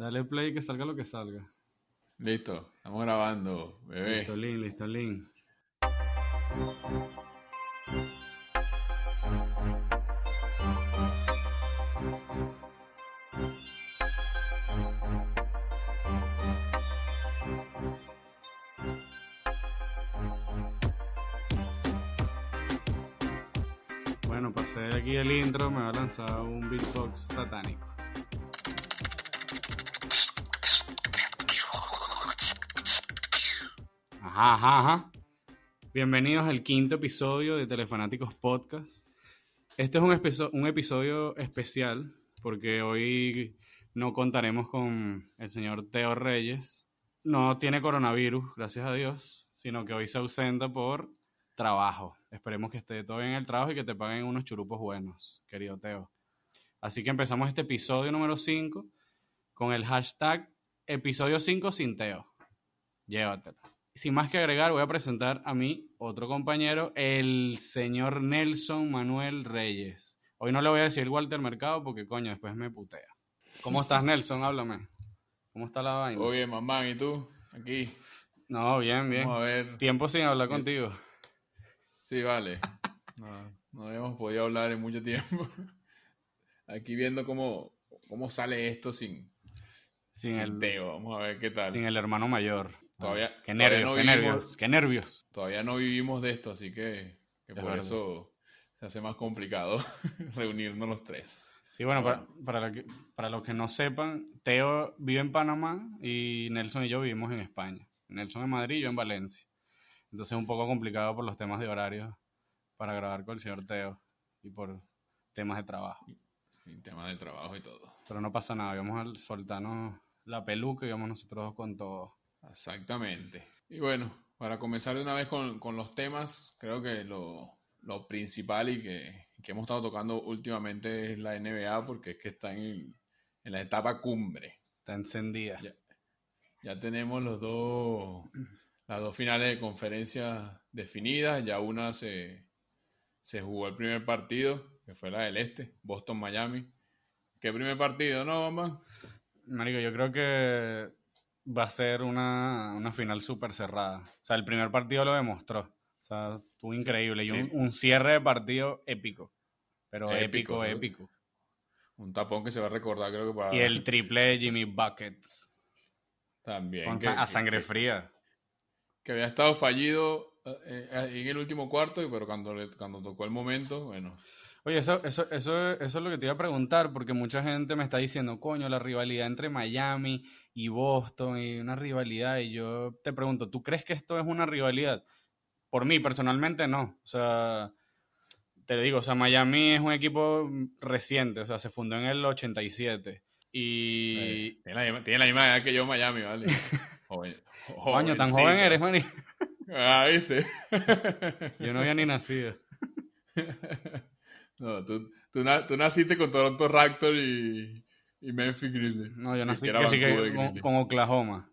Dale play que salga lo que salga. Listo, estamos grabando, bebé. Listo, Lin, listo, Lin. Bueno, pasé aquí el intro, me va a lanzar un beatbox satánico. Ajá, ajá. Bienvenidos al quinto episodio de Telefanáticos Podcast. Este es un, episo- un episodio especial porque hoy no contaremos con el señor Teo Reyes. No tiene coronavirus, gracias a Dios, sino que hoy se ausenta por trabajo. Esperemos que esté todo bien en el trabajo y que te paguen unos churupos buenos, querido Teo. Así que empezamos este episodio número 5 con el hashtag episodio 5 sin Teo. Llévatela. Sin más que agregar, voy a presentar a mi otro compañero, el señor Nelson Manuel Reyes. Hoy no le voy a decir Walter Mercado porque, coño, después me putea. ¿Cómo estás, Nelson? Háblame. ¿Cómo está la vaina? Muy bien, mamá, ¿y tú? Aquí. No, bien, bien. Vamos a ver. Tiempo sin hablar contigo. Sí, vale. No, no habíamos podido hablar en mucho tiempo. Aquí viendo cómo, cómo sale esto sin, Sin, sin el, Teo. Vamos a ver qué tal. sin el hermano mayor. Todavía- Qué todavía nervios, no qué vivimos- nervios, qué nervios. Todavía no vivimos de esto, así que, que Es por verdad. eso se hace más complicado reunirnos los tres. Sí, bueno, para, Bueno. para, lo que- para los que no sepan, Teo vive en Panamá y Nelson y yo vivimos en España. Nelson en Madrid y yo en Valencia. Entonces es un poco complicado por los temas de horarios para grabar con el señor Teo y por temas de trabajo. En tema de trabajo y todo. Pero no pasa nada, vamos a soltarnos la peluca y vamos nosotros dos con todo. Exactamente. Y bueno, para comenzar de una vez con, con los temas, creo que lo, lo principal y que, que hemos estado tocando últimamente es la NBA, porque es que está en, en la etapa cumbre. Está encendida. Ya, ya tenemos los dos, las dos finales de conferencia definidas, ya una se, se jugó el primer partido, que fue la del Este, Boston-Miami. ¿Qué primer partido, no, mamá? Marico, yo creo que va a ser una, una final súper cerrada. O sea, el primer partido lo demostró. O sea, estuvo increíble. Y un, un cierre de partido épico. Pero Épico, épico, sí. épico. Un tapón que se va a recordar, creo que para... Y el triple de Jimmy Buckets. También. con que- a sangre que- fría. que había estado fallido eh, eh, en el último cuarto, pero cuando, le- cuando tocó el momento, bueno, Oye, eso, eso, eso, eso es lo que te iba a preguntar, porque mucha gente me está diciendo, coño, la rivalidad entre Miami y Boston y una rivalidad. Y yo te pregunto, ¿tú crees que esto es una rivalidad? Por mí, personalmente, no. O sea, te digo, o sea, Miami es un equipo reciente, o sea, se fundó en el 87. Y. eh, tiene, la, misma- tiene la misma edad que yo Miami, ¿vale? Joven, Coño, tan joven eres, Mari. Ah, ¿viste? Yo no había ni nacido. no, tú, tú, tú naciste con Toronto Raptors y, y Memphis Grizzlies. No, yo nací que que sí que Vancouver con, Grizzlies. con Oklahoma.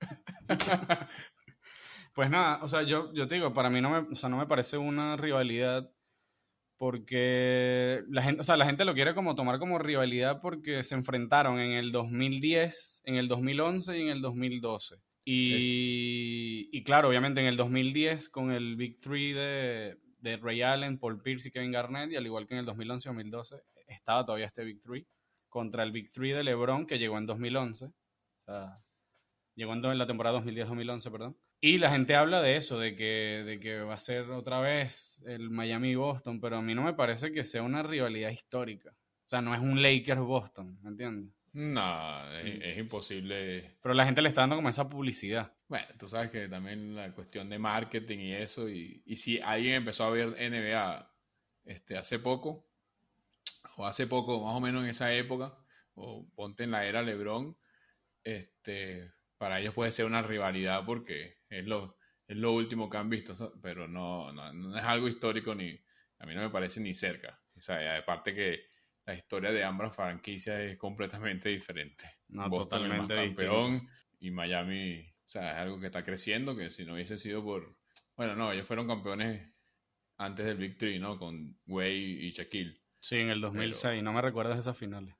Pues nada, o sea, yo, yo te digo, para mí no me, o sea, no me parece una rivalidad porque la gente, o sea, la gente lo quiere como tomar como rivalidad porque se enfrentaron en el 2010, en el 2011 y en el 2012. Y, y claro, obviamente en el 2010 con el Big Three de, de Ray Allen, Paul Pierce y Kevin Garnett, y al igual que en el 2011 y 2012, estaba todavía este Big Three contra el Big Three de LeBron que llegó en 2011. O sea, llegó en la temporada 2010-2011, perdón. Y la gente habla de eso, de que, de que va a ser otra vez el Miami y Boston, pero a mí no me parece que sea una rivalidad histórica. O sea, no es un Lakers-Boston, ¿me entiendes? No, es, es imposible. Pero la gente le está dando como esa publicidad. Bueno, tú sabes que también la cuestión de marketing y eso, y, y si alguien empezó a ver NBA este, hace poco, o hace poco, más o menos en esa época, o ponte en la era LeBron, este, para ellos puede ser una rivalidad porque es lo, es lo último que han visto, pero no, no, no es algo histórico ni, a mí no me parece ni cerca. O sea, aparte que la historia de ambas franquicias es completamente diferente. No, Boston es más totalmente campeón y Miami, o sea, es algo que está creciendo, que si no hubiese sido por, bueno, no, ellos fueron campeones antes del Big Three, ¿no? Con Way y Shaquille. Sí, en el 2006. No me recuerdas esas finales.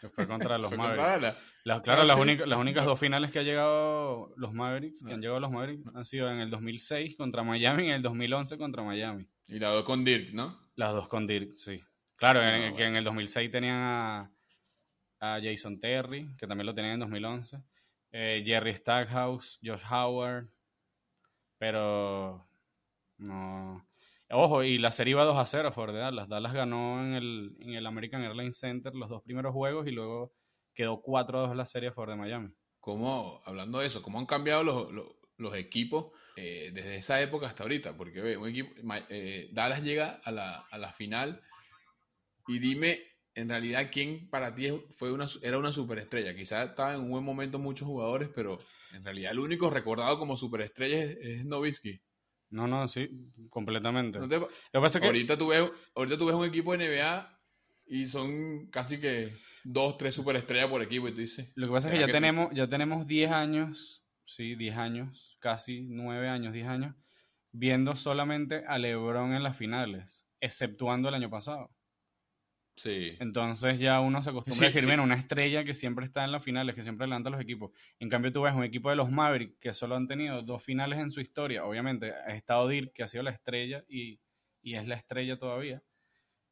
Que fue contra los Fue Mavericks. contra. Las- claro, Ah, las, sí. únicas, las únicas dos finales que ha llegado los Mavericks, que No. han llegado los Mavericks, han sido en el 2006 contra Miami y en el 2011 contra Miami. Y la dos con Dirk, ¿no? Las dos con Dirk, sí. Claro, en, Ah, que bueno. en el 2006 tenían a, a Jason Terry, que también lo tenían en 2011. Eh, Jerry Stackhouse, Josh Howard. Pero no. Ojo, y la serie iba 2 a 0 a favor de Dallas. Dallas ganó en el, en el American Airlines Center los dos primeros juegos y luego quedó 4 a 2 la serie favor de Miami. ¿Cómo, hablando de eso, cómo han cambiado los, los, equipos eh, desde esa época hasta ahorita? Porque ve, un equipo, eh, Dallas llega a la, a la final y dime en realidad quién para ti fue una, era una superestrella. Quizás estaba en un buen momento muchos jugadores, pero en realidad el único recordado como superestrella es, es. No, no, sí, completamente. ¿No te- Lo que pasa es que ahorita, tú ves, ahorita tú ves un equipo de NBA y son casi que dos, tres superestrellas por equipo y tú dices... Lo que pasa es que ¿será ya tenemos, ya tenemos 10 años, sí, 10 años, casi 9 años, 10 años, viendo solamente a LeBron en las finales, exceptuando el año pasado. Sí. Entonces ya uno se acostumbra Sí, a decir, sí. bien, una estrella que siempre está en las finales, que siempre levanta a los equipos. En cambio, tú ves un equipo de los Mavericks que solo han tenido dos finales en su historia. Obviamente, ha estado Dirk, que ha sido la estrella y, y es la estrella todavía,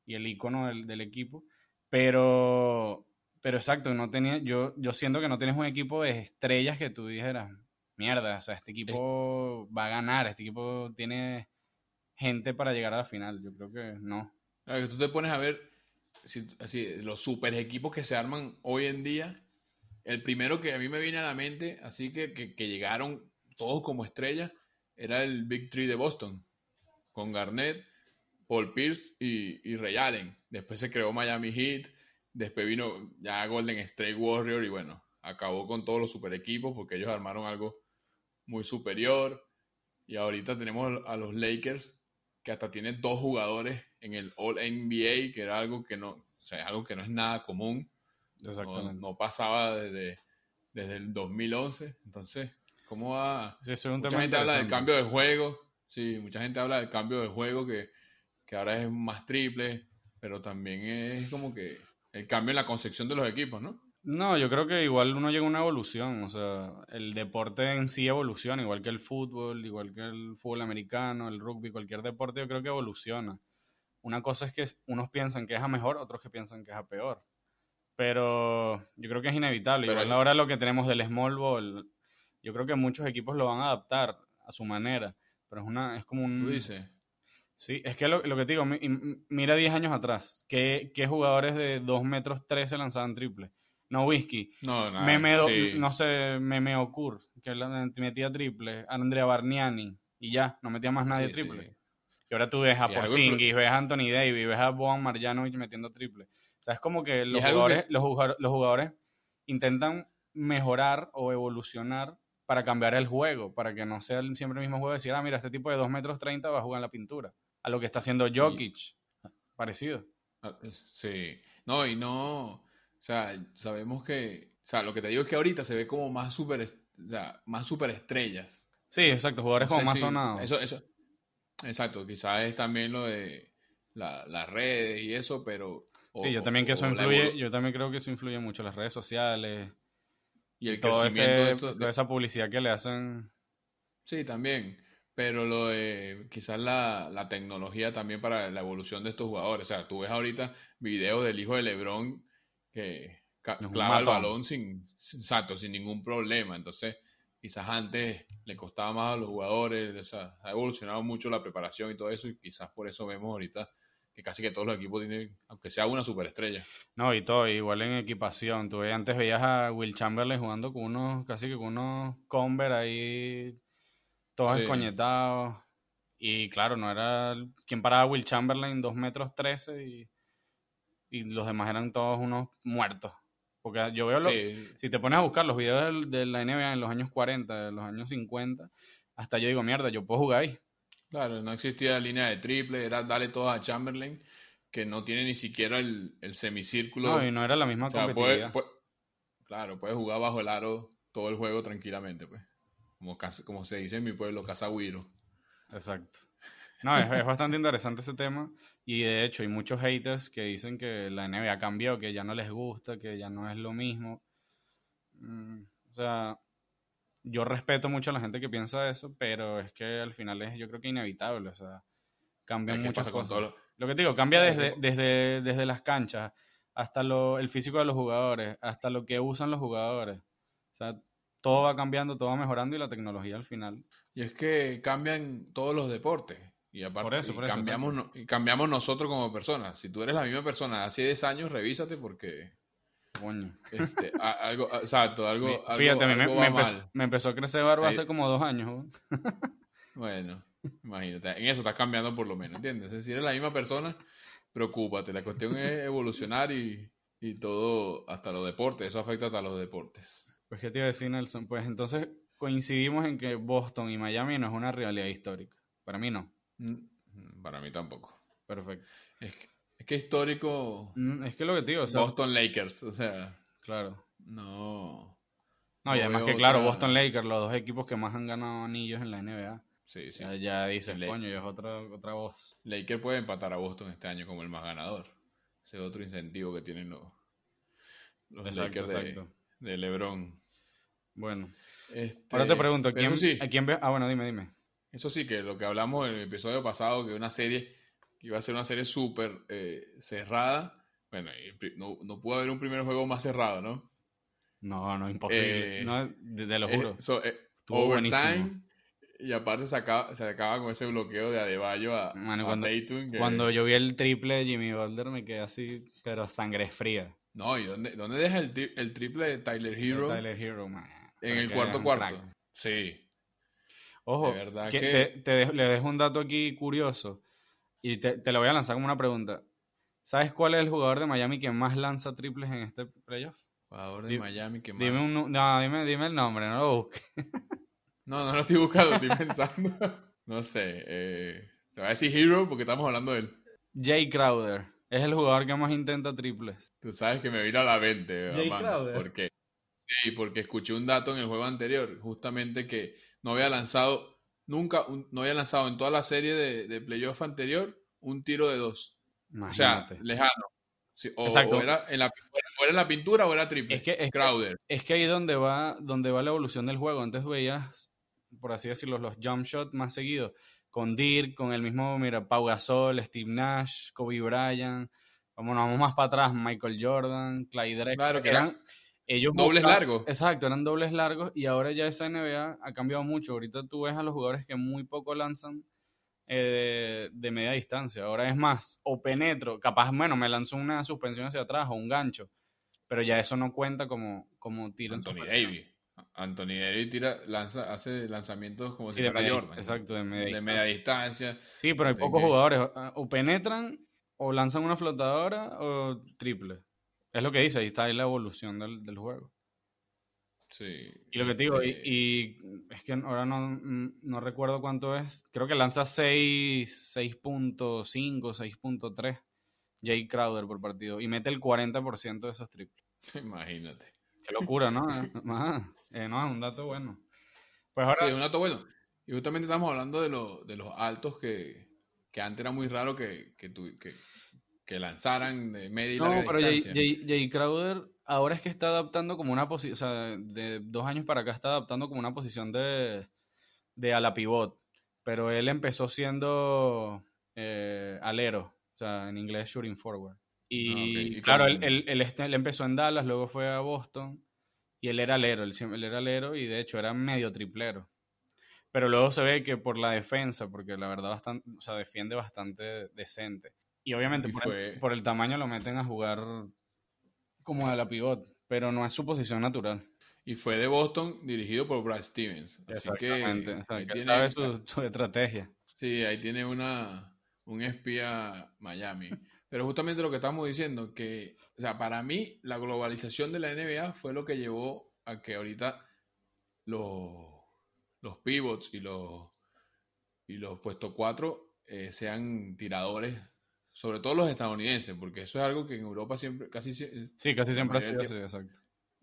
y el icono del, del equipo. Pero, pero exacto, no tenía, yo, yo siento que no tienes un equipo de estrellas que tú dijeras, mierda, o sea, este equipo va a ganar, este equipo tiene gente para llegar a la final. Yo creo que no. Claro, que tú te pones a ver si- los super equipos que se arman hoy en día. El primero que a mí me viene a la mente, así que, que, llegaron todos como estrellas, era el Big Three de Boston, con Garnett, Paul Pierce y, y Ray Allen. Después se creó Miami Heat, después vino ya Golden State Warrior y bueno, acabó con todos los super equipos porque ellos armaron algo muy superior. Y ahorita tenemos a los Lakers que hasta tiene dos jugadores en el All NBA, que era algo que no, o sea, algo que no es nada común. No, no pasaba desde, desde el 2011. Entonces, ¿cómo va? Sí, es un Mucha tema gente habla del cambio de juego. Sí, mucha gente habla del cambio de juego que, que ahora es más triple, pero también es como que el cambio en la concepción de los equipos, ¿no? No, yo creo que igual uno llega a una evolución, o sea, el deporte en sí evoluciona, igual que el fútbol, igual que el fútbol americano, el rugby, cualquier deporte yo creo que evoluciona. Una cosa es que unos piensan que es a mejor, otros que piensan que es a peor. Pero yo creo que es inevitable. Pero Igual ahora lo que tenemos del small ball, yo creo que muchos equipos lo van a adaptar a su manera, pero es una es como un Tú dices. Sí, es que lo, lo que te digo, mi- mi- mira 10 años atrás, ¿qué, qué jugadores de 2 metros 13 lanzaban triple? No whisky, No, nada. Meme, sí. no sé, Meme Okur, que metía triple, Andrea Barniani, y ya, no metía más nadie Sí, triple. sí. Y ahora tú ves a Porzingis, ves a Anthony Davis, ves a Boban Marjanovic metiendo triple. O sea, es como que los jugadores, que- los, jugadores, los jugadores intentan mejorar o evolucionar para cambiar el juego, para que no sea siempre el mismo juego de decir, ah, mira, este tipo de 2 metros 30 va a jugar en la pintura. A lo que está haciendo Jokic, parecido. Ah, Sí, no, y no, o sea, sabemos que, o sea, lo que te digo es que ahorita se ve como más super, o sea, más superestrellas. Sí, exacto, jugadores No como más si- sonados. Eso, eso, exacto, quizás es también lo de la- las redes y eso, pero... o- Sí, yo también que eso o la influye, evolu- yo también creo que eso influye mucho las redes sociales, y el todo crecimiento este- de estos- toda esa publicidad que le hacen. Sí, también. Pero lo de quizás la, la tecnología también para la evolución de estos jugadores. O sea, tú ves ahorita videos del hijo de LeBron que clava el balón sin, sin- exacto, sin ningún problema. Entonces, quizás antes le costaba más a los jugadores. O sea, ha evolucionado mucho la preparación y todo eso. Y quizás por eso vemos ahorita que casi que todos los equipos tienen, aunque sea una superestrella. No, y todo, igual en equipación. Tú antes veías a Will Chamberlain jugando con unos, casi que con unos Converse ahí, todos Sí. escoñetados. Y claro, no era. ¿Quién paraba a Will Chamberlain? 2 metros 13 y, y los demás eran todos unos muertos. Porque yo veo los. Sí, Si te pones a buscar los videos de la NBA en los años 40, de los años 50, hasta yo digo, mierda, yo puedo jugar ahí. Claro, no existía línea de triple, era darle todo a Chamberlain, que no tiene ni siquiera el, el semicírculo. No, y no era la misma O sea, puede- competitividad. puede- claro, puedes jugar bajo el aro todo el juego tranquilamente, pues. Como, como se dice en mi pueblo, casa Wiro. Exacto. No, es, es bastante interesante ese tema. Y de hecho hay muchos haters que dicen que la NBA cambió, que ya no les gusta, que ya no es lo mismo. Mm, o sea, yo respeto mucho a la gente que piensa eso, pero es que al final es yo creo que inevitable. O sea, cambian muchas cosas. Lo... que te digo, cambia desde, desde, desde las canchas hasta lo, el físico de los jugadores, hasta lo que usan los jugadores. O sea, todo va cambiando, todo va mejorando y la tecnología al final. Y es que cambian todos los deportes. Y aparte, cambiamos, cambiamos nosotros como personas. Si tú eres la misma persona hace 10 años, revísate porque. Coño. Este, algo, exacto, algo. Fíjate, me, empezó, a crecer barba hace como dos años. bueno, imagínate. En eso estás cambiando por lo menos, ¿entiendes? Si eres la misma persona, preocúpate. La cuestión es evolucionar y, y todo, hasta los deportes. Eso afecta hasta los deportes. Pues, ¿qué te iba a decir, Nelson? Pues entonces coincidimos en que Boston y Miami no es una realidad histórica. Para mí no. Mm, para mí tampoco. Perfecto. Es que, es que histórico. Mm, es que lo que te digo, Boston Lakers, o sea. Claro. No. No, y además que, claro, Boston Lakers, los dos equipos que más han ganado anillos en la NBA. Sí, sí. Ya, dices, coño, y es otra, otra voz. Lakers puede empatar a Boston este año como el más ganador. Ese es otro incentivo que tienen los, los Lakers de, LeBron. Bueno. Ahora te pregunto, ¿quién, sí, ¿a quién ve? Ah, bueno, dime, dime. Eso sí, que lo que hablamos en el episodio pasado, que una serie que iba a ser una serie súper eh, cerrada, bueno, no, no, pudo haber un primer juego más cerrado, ¿no? No, no, imposible. Eh, no, te, lo juro. Eh, overtime. Y aparte se acaba, se acaba con ese bloqueo de Adebayo a, cuando, Cuando yo vi el triple de Jimmy Butler me quedé así, pero sangre fría. No, ¿y dónde, dónde deja el, el triple de Tyler Hero? Tyler Hero, man. En el cuarto cuarto. Sí. Ojo, que, Te, le dejo un dato aquí curioso y te, lo voy a lanzar como una pregunta. ¿Sabes cuál es el jugador de Miami que más lanza triples en este playoff? Jugador de Miami que más. Dime, un, no, dime, dime el nombre, no lo busques. no, no lo estoy buscando, estoy pensando. no sé. Eh, se va a decir Hero porque estamos hablando de él. Jay Crowder. Es el jugador que más intenta triples. Tú sabes que me vino a la mente, Jay Crowder. ¿Por qué? Sí, porque escuché un dato en el juego anterior, justamente que no había lanzado, nunca, no había lanzado en toda la serie de, de playoff anterior un tiro de dos. O sea, lejano. o, era en la, la pintura o era triple. Es que, es Crowder. es que ahí donde va, donde va la evolución del juego. Antes veías, por así decirlo, los jump shots más seguidos. Con Dirk, con el mismo, mira, Pau Gasol, Steve Nash, Kobe Bryant. Vamos, vamos más para atrás, Michael Jordan, Clyde Drexler. Claro, que eran, ellos dobles largos. Exacto, eran dobles largos y ahora ya esa NBA ha cambiado mucho. Ahorita tú ves a los jugadores que muy poco lanzan eh, de, media distancia. Ahora es más, o penetro, capaz, bueno, me lanzo una suspensión hacia atrás o un gancho, pero ya eso no cuenta como, como tiro. Anthony Davis. Anthony Davis tira, lanza, hace lanzamientos como si fuera Jordan. Exacto, de media, de media distancia. Sí, pero hay pocos jugadores. O penetran, o lanzan una flotadora, o triple. Es lo que dice, ahí está ahí la evolución del, del juego. Sí. Y lo que te digo, y, este es que ahora no, no, recuerdo cuánto es, creo que lanza 6.5, 6.3 Jay Crowder por partido y mete el 40% de esos triples. Imagínate. Qué locura, ¿no? eh, no, es un dato bueno. Pues ahora... Sí, un dato bueno. Y justamente estamos hablando de, lo, de los altos que, que antes era muy raro que, que, que que lanzaran de media y no, pero Jay, Crowder ahora es que está adaptando como una posición, o sea, de dos años para acá está adaptando como una posición de, de ala pivot, pero él empezó siendo eh, alero, o sea, en inglés shooting forward. Y, ah, claro, él, él, este, él, empezó en Dallas, luego fue a Boston y él era alero, él, él era alero y de hecho era medio triplero. Pero luego se ve que por la defensa, porque la verdad bastante, o sea, defiende bastante decente. Y obviamente por, el, tamaño lo meten a jugar como a la pivot, pero no es su posición natural. Y fue de Boston dirigido por Brad Stevens. Así que tiene su, estrategia. Sí, ahí tiene una, un espía Miami. Pero justamente lo que estamos diciendo, que, o sea, para mí la globalización de la NBA fue lo que llevó a que ahorita los, los pivots y los, y los puestos cuatro eh, sean tiradores sobre todo los estadounidenses, porque eso es algo que en Europa siempre, casi Sí, casi siempre ha sido así, exacto.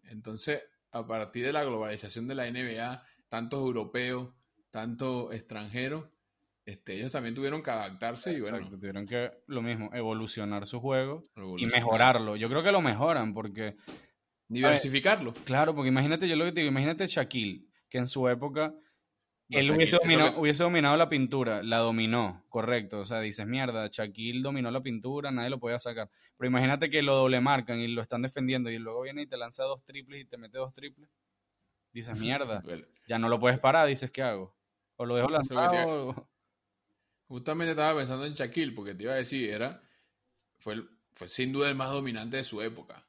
Entonces, a partir de la globalización de la NBA, tantos europeos, tantos extranjeros, este, ellos también tuvieron que adaptarse y bueno. Tuvieron que, lo mismo, evolucionar su juego y mejorarlo. Yo creo que lo mejoran porque, Diversificarlo. claro, porque imagínate, yo lo que te digo, imagínate Shaquille, que en su época él hubiese dominado, que- hubiese dominado la pintura, la dominó, correcto. O sea, dices, mierda, Shaquille dominó la pintura, nadie lo podía sacar. Pero imagínate que lo doble marcan y lo están defendiendo y luego viene y te lanza dos triples y te mete dos triples. Dices, mierda, ya no lo puedes parar, dices, ¿qué hago? O lo dejo lanzado. o- Justamente estaba pensando en Shaquille, porque te iba a decir, era, fue, el- fue sin duda el más dominante de su época.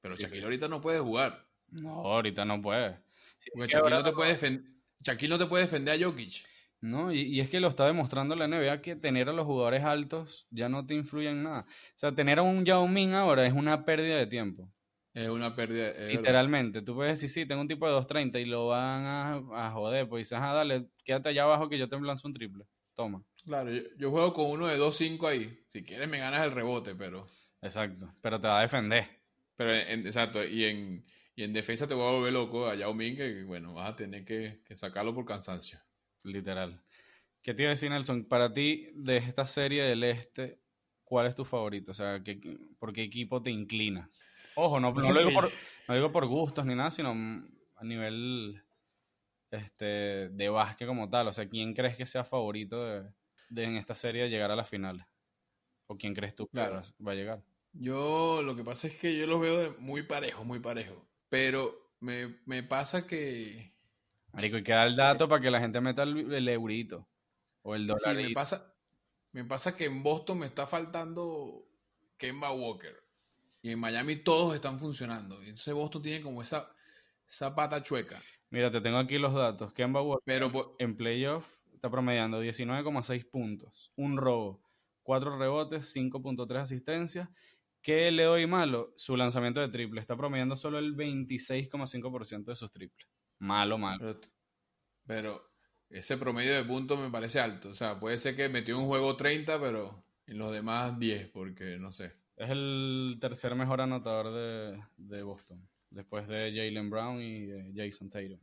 Pero Shaquille ahorita no puede jugar. No, ahorita no puede. Sí, Porque Shaquille no te puede defender. Shaquille no te puede defender a Jokic. No, y, y es que lo está demostrando la NBA que tener a los jugadores altos ya no te influye en nada. O sea, tener a un Yao Ming ahora es una pérdida de tiempo. Es una pérdida. es verdad. Literalmente. Tú puedes decir, sí, tengo un tipo de 2.30 y lo van a, a joder. Pues dices, ah, dale, quédate allá abajo que yo te lanzo un triple. Toma. Claro, yo, yo juego con uno de 2-5 ahí. Si quieres me ganas el rebote, pero... Exacto. Pero te va a defender. Pero en, en- exacto, y en, y en defensa te voy a volver loco a Yao Ming, que bueno, vas a tener que, que sacarlo por cansancio. Literal. ¿Qué te iba a decir, Nelson? Para ti, de esta serie del Este, ¿cuál es tu favorito? O sea, ¿qué, ¿por qué equipo te inclinas? Ojo, no, no lo digo por, no digo por gustos ni nada, sino a nivel este, de básquet como tal. O sea, ¿quién crees que sea favorito de, de en esta serie de llegar a la final? ¿O quién crees tú que Claro. va- va a llegar? Yo lo que pasa es que yo los veo de muy parejo, muy parejo. Pero me, me pasa que... Marico, y queda el dato para que la gente meta el, el eurito o el Sí, dólar. me pasa, me pasa que en Boston me está faltando Kemba Walker. Y en Miami todos están funcionando. Y entonces Boston tiene como esa, esa pata chueca. Mira, te tengo aquí los datos. Kemba Walker Pero por- en playoff está promediando 19,6 puntos, un robo, 4 rebotes, 5.3 asistencias. ¿Qué le doy malo? Su lanzamiento de triple. Está promediando solo el 26,5% de sus triples. Malo, malo. pero, pero ese promedio de puntos me parece alto. O sea, puede ser que metió un juego 30, pero en los demás 10, porque no sé. Es el tercer mejor anotador de, de Boston, después de Jalen Brown y de Jason Tatum.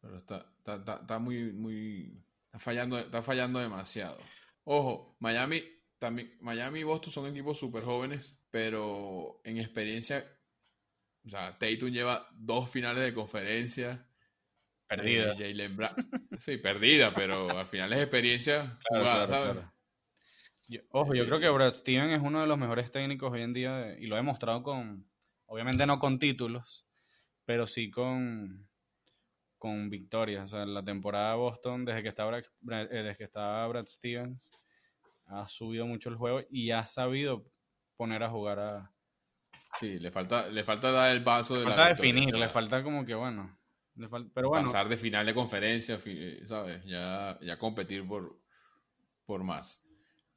Pero está, está, está- está muy, muy. Está fallando, está fallando demasiado. Ojo, Miami, también, Miami y Boston son equipos súper jóvenes, pero en experiencia, o sea, Tatum lleva dos finales de conferencia. Perdida. eh, Brown. Sí, perdida, pero al final es experiencia Claro, jugada, claro, ¿sabes? claro. Yo- ojo, yo creo que Brad Steven es uno de los mejores técnicos hoy en día de- y lo ha demostrado con, obviamente no con títulos, pero sí con, con victorias. O sea, en la temporada de Boston, desde que está Brad, eh, desde que está Brad Stevens, ha subido mucho el juego y ha sabido poner a jugar a... Sí, le falta, le falta dar el paso de Le la falta definir, le falta como que, bueno, le fal- pero bueno, pasar de final de conferencia, eh, ¿sabes? Ya, ya competir por, por más.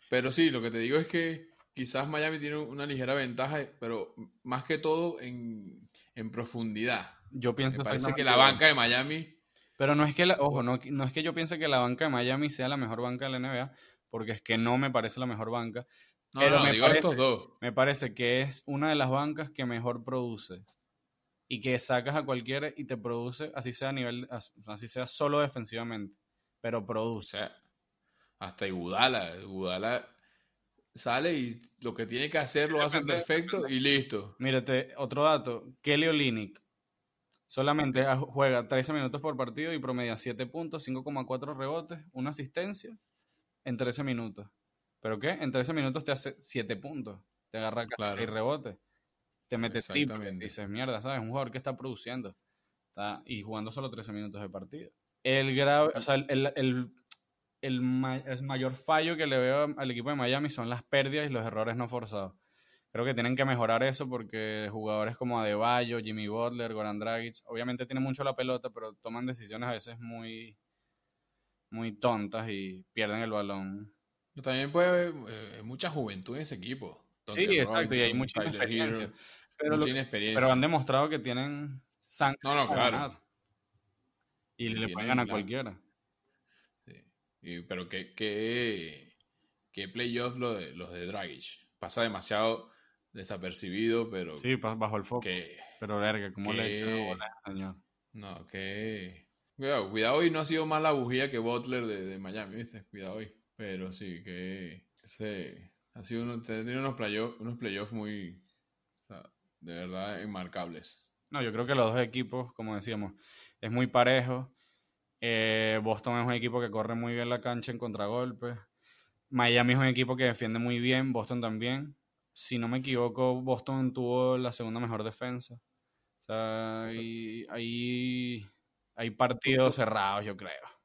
Pero sí, lo que te digo es que quizás Miami tiene una ligera ventaja, pero más que todo en, en profundidad. yo pienso Me parece que la banca de Miami, Pero no es que, la, ojo, no, no es que yo piense que la banca de Miami sea la mejor banca de la NBA, porque es que no me parece la mejor banca. No, Pero no, me digo parece- estos dos. Me parece que es una de las bancas que mejor produce y que sacas a cualquiera y te produce, así sea a nivel, as- así sea solo defensivamente, pero O produce. sea, hasta Iguodala, Iguodala sale y lo que tiene que hacer lo hace perfecto y listo. Mírate, otro dato, Kelly Olynyk solamente juega 13 minutos por partido y promedia 7 puntos, 5,4 rebotes, una asistencia en 13 minutos. ¿Pero qué? En 13 minutos te hace 7 puntos, te agarra casi Claro. 6 rebotes, te mete triple, dices, mierda, ¿sabes? Un jugador que está produciendo está, y jugando solo 13 minutos de partido. El grave, o sea, el, el- el- el ma- el mayor fallo que le veo al equipo de Miami son las pérdidas y los errores no forzados. Creo que tienen que mejorar eso porque jugadores como Adebayo, Jimmy Butler, Goran Dragic, obviamente tienen mucho la pelota, pero toman decisiones a veces muy, muy tontas y pierden el balón. También puede haber eh, mucha juventud en ese equipo. Sí, exacto, y hay mucha inexperiencia. Hero, Pero, lo- mucha inexperiencia. pero han demostrado que tienen sangre No, no, para claro. ganar. Y le pueden ganar a cualquiera. Sí. Y- pero que, que, que playoff lo de, los de Dragic. Pasa demasiado desapercibido, pero Sí, bajo el foco. que Pero verga, ¿cómo le que- señor? no, que Cuidado, cuidado y no ha sido más la bujía que Butler de, Miami, ¿viste? Cuidado hoy. Pero sí, que ese, ha sido uno, tenido unos playoffs unos playoffs muy, de verdad, enmarcables. No, yo creo que los dos equipos, como decíamos, es muy parejo. Eh, Boston es un equipo que corre muy bien la cancha en contragolpes. Miami es un equipo que defiende muy bien, Boston también. Si no me equivoco, Boston tuvo la segunda mejor defensa. O sea, ahí hay partidos cerrados, yo creo.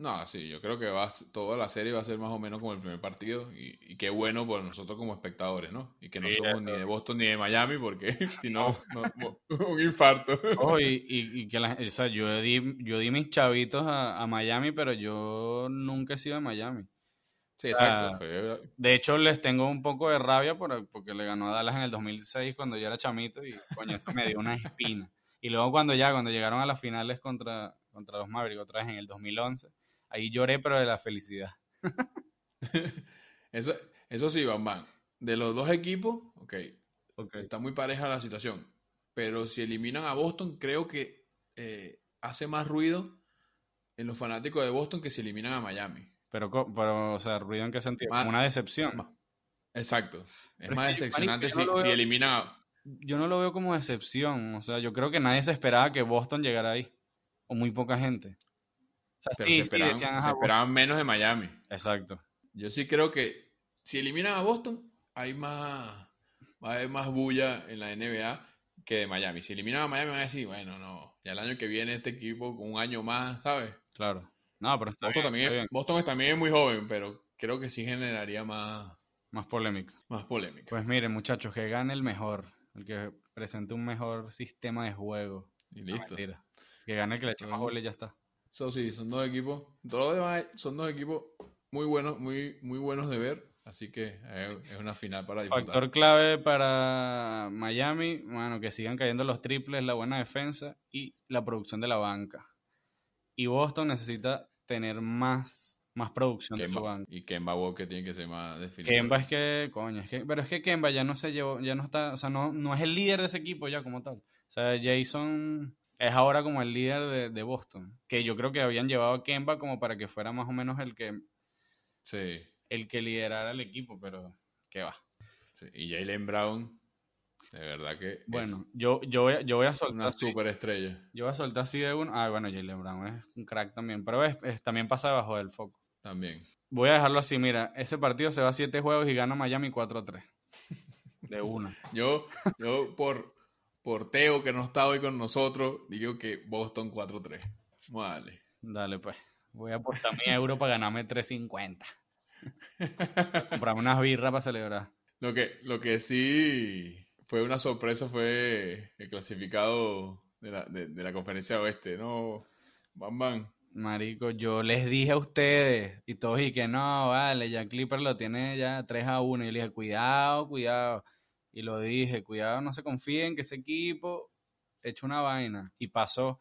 No, sí, yo creo que va, toda la serie va a ser más o menos como el primer partido y, qué bueno por nosotros como espectadores, ¿no? Y que no somos ni de Boston ni de Miami porque si no, un infarto. Oh, y, que o sea, yo di, yo di mis chavitos a, Miami, pero yo nunca he sido de Miami. Sí, exacto. de hecho, les tengo un poco de rabia porque le ganó a Dallas en el 2006 cuando yo era chamito y coño, eso me dio una espina. Y luego cuando ya, cuando llegaron a las finales contra, contra los Mavericks otra vez en el 2011 Ahí lloré, pero de la felicidad. eso, eso sí, Van De los dos equipos, ok, okay. está muy pareja la situación. Pero si eliminan a Boston, creo que eh, hace más ruido en los fanáticos de Boston que si eliminan a Miami. Pero, pero o sea, ruido en qué sentido? una decepción. exacto. Es más decepcionante si, si eliminan a... Yo no lo veo como decepción. O sea, yo creo que nadie se esperaba que Boston llegara ahí. O muy poca gente se, esperaban, menos de Miami. Exacto. Yo sí creo que si eliminan a Boston, hay más, va a haber más bulla en la NBA que de Miami. Si eliminan a Miami, van a decir, bueno, no, ya el año que viene este equipo con un año más, ¿sabes? Claro. No, pero Boston, también, es, Boston también es muy joven, pero creo que sí generaría más... Más polémica. Más polémica. Pues miren, muchachos, que gane el mejor, el que presente un mejor sistema de juego. Y listo. que gane el que le eche más goles y ya está. Eso sí, son dos equipos. Todos demás son dos equipos muy buenos, muy, muy buenos de ver. Así que es una final para disfrutar. Factor clave para Miami, bueno, que sigan cayendo los triples, la buena defensa y la producción de la banca. Y Boston necesita tener más, más producción de su banca. Y Kemba Walker tiene que ser más definido. Kemba es que, coño, es que, pero es que Kemba ya no se llevó, ya no está, o sea, no, no es el líder de ese equipo ya como tal. O sea, Jason es ahora como el líder de, Boston. Que yo creo que habían llevado a Kemba como para que fuera más o menos el que. Sí. El que liderara el equipo, pero ¿qué va? Y Jalen Brown, de verdad que. Bueno, yo, yo, voy, yo voy a soltar. Una superestrella. Yo voy a soltar así de uno. Ah, bueno, Jalen Brown es un crack también. Pero es, también pasa debajo del foco. También. Voy a dejarlo así, mira. Ese partido se va a siete juegos y gana Miami 4-3. De una. yo, yo por por Teo, que no está hoy con nosotros, digo que Boston 4-3. Vale. Dale, pues. Voy a apostar mi euro para ganarme 3.50. Comprarme unas birras para celebrar. Lo que, lo que sí fue una sorpresa fue el clasificado de la, de, la conferencia oeste, ¿no? Bam, bam. Marico, yo les dije a ustedes, y todos y que no, vale, ya Clipper lo tiene ya 3 a 1. Y yo les dije, cuidado, cuidado. Y lo dije, cuidado, no se confíen que ese equipo hecho una vaina. Y pasó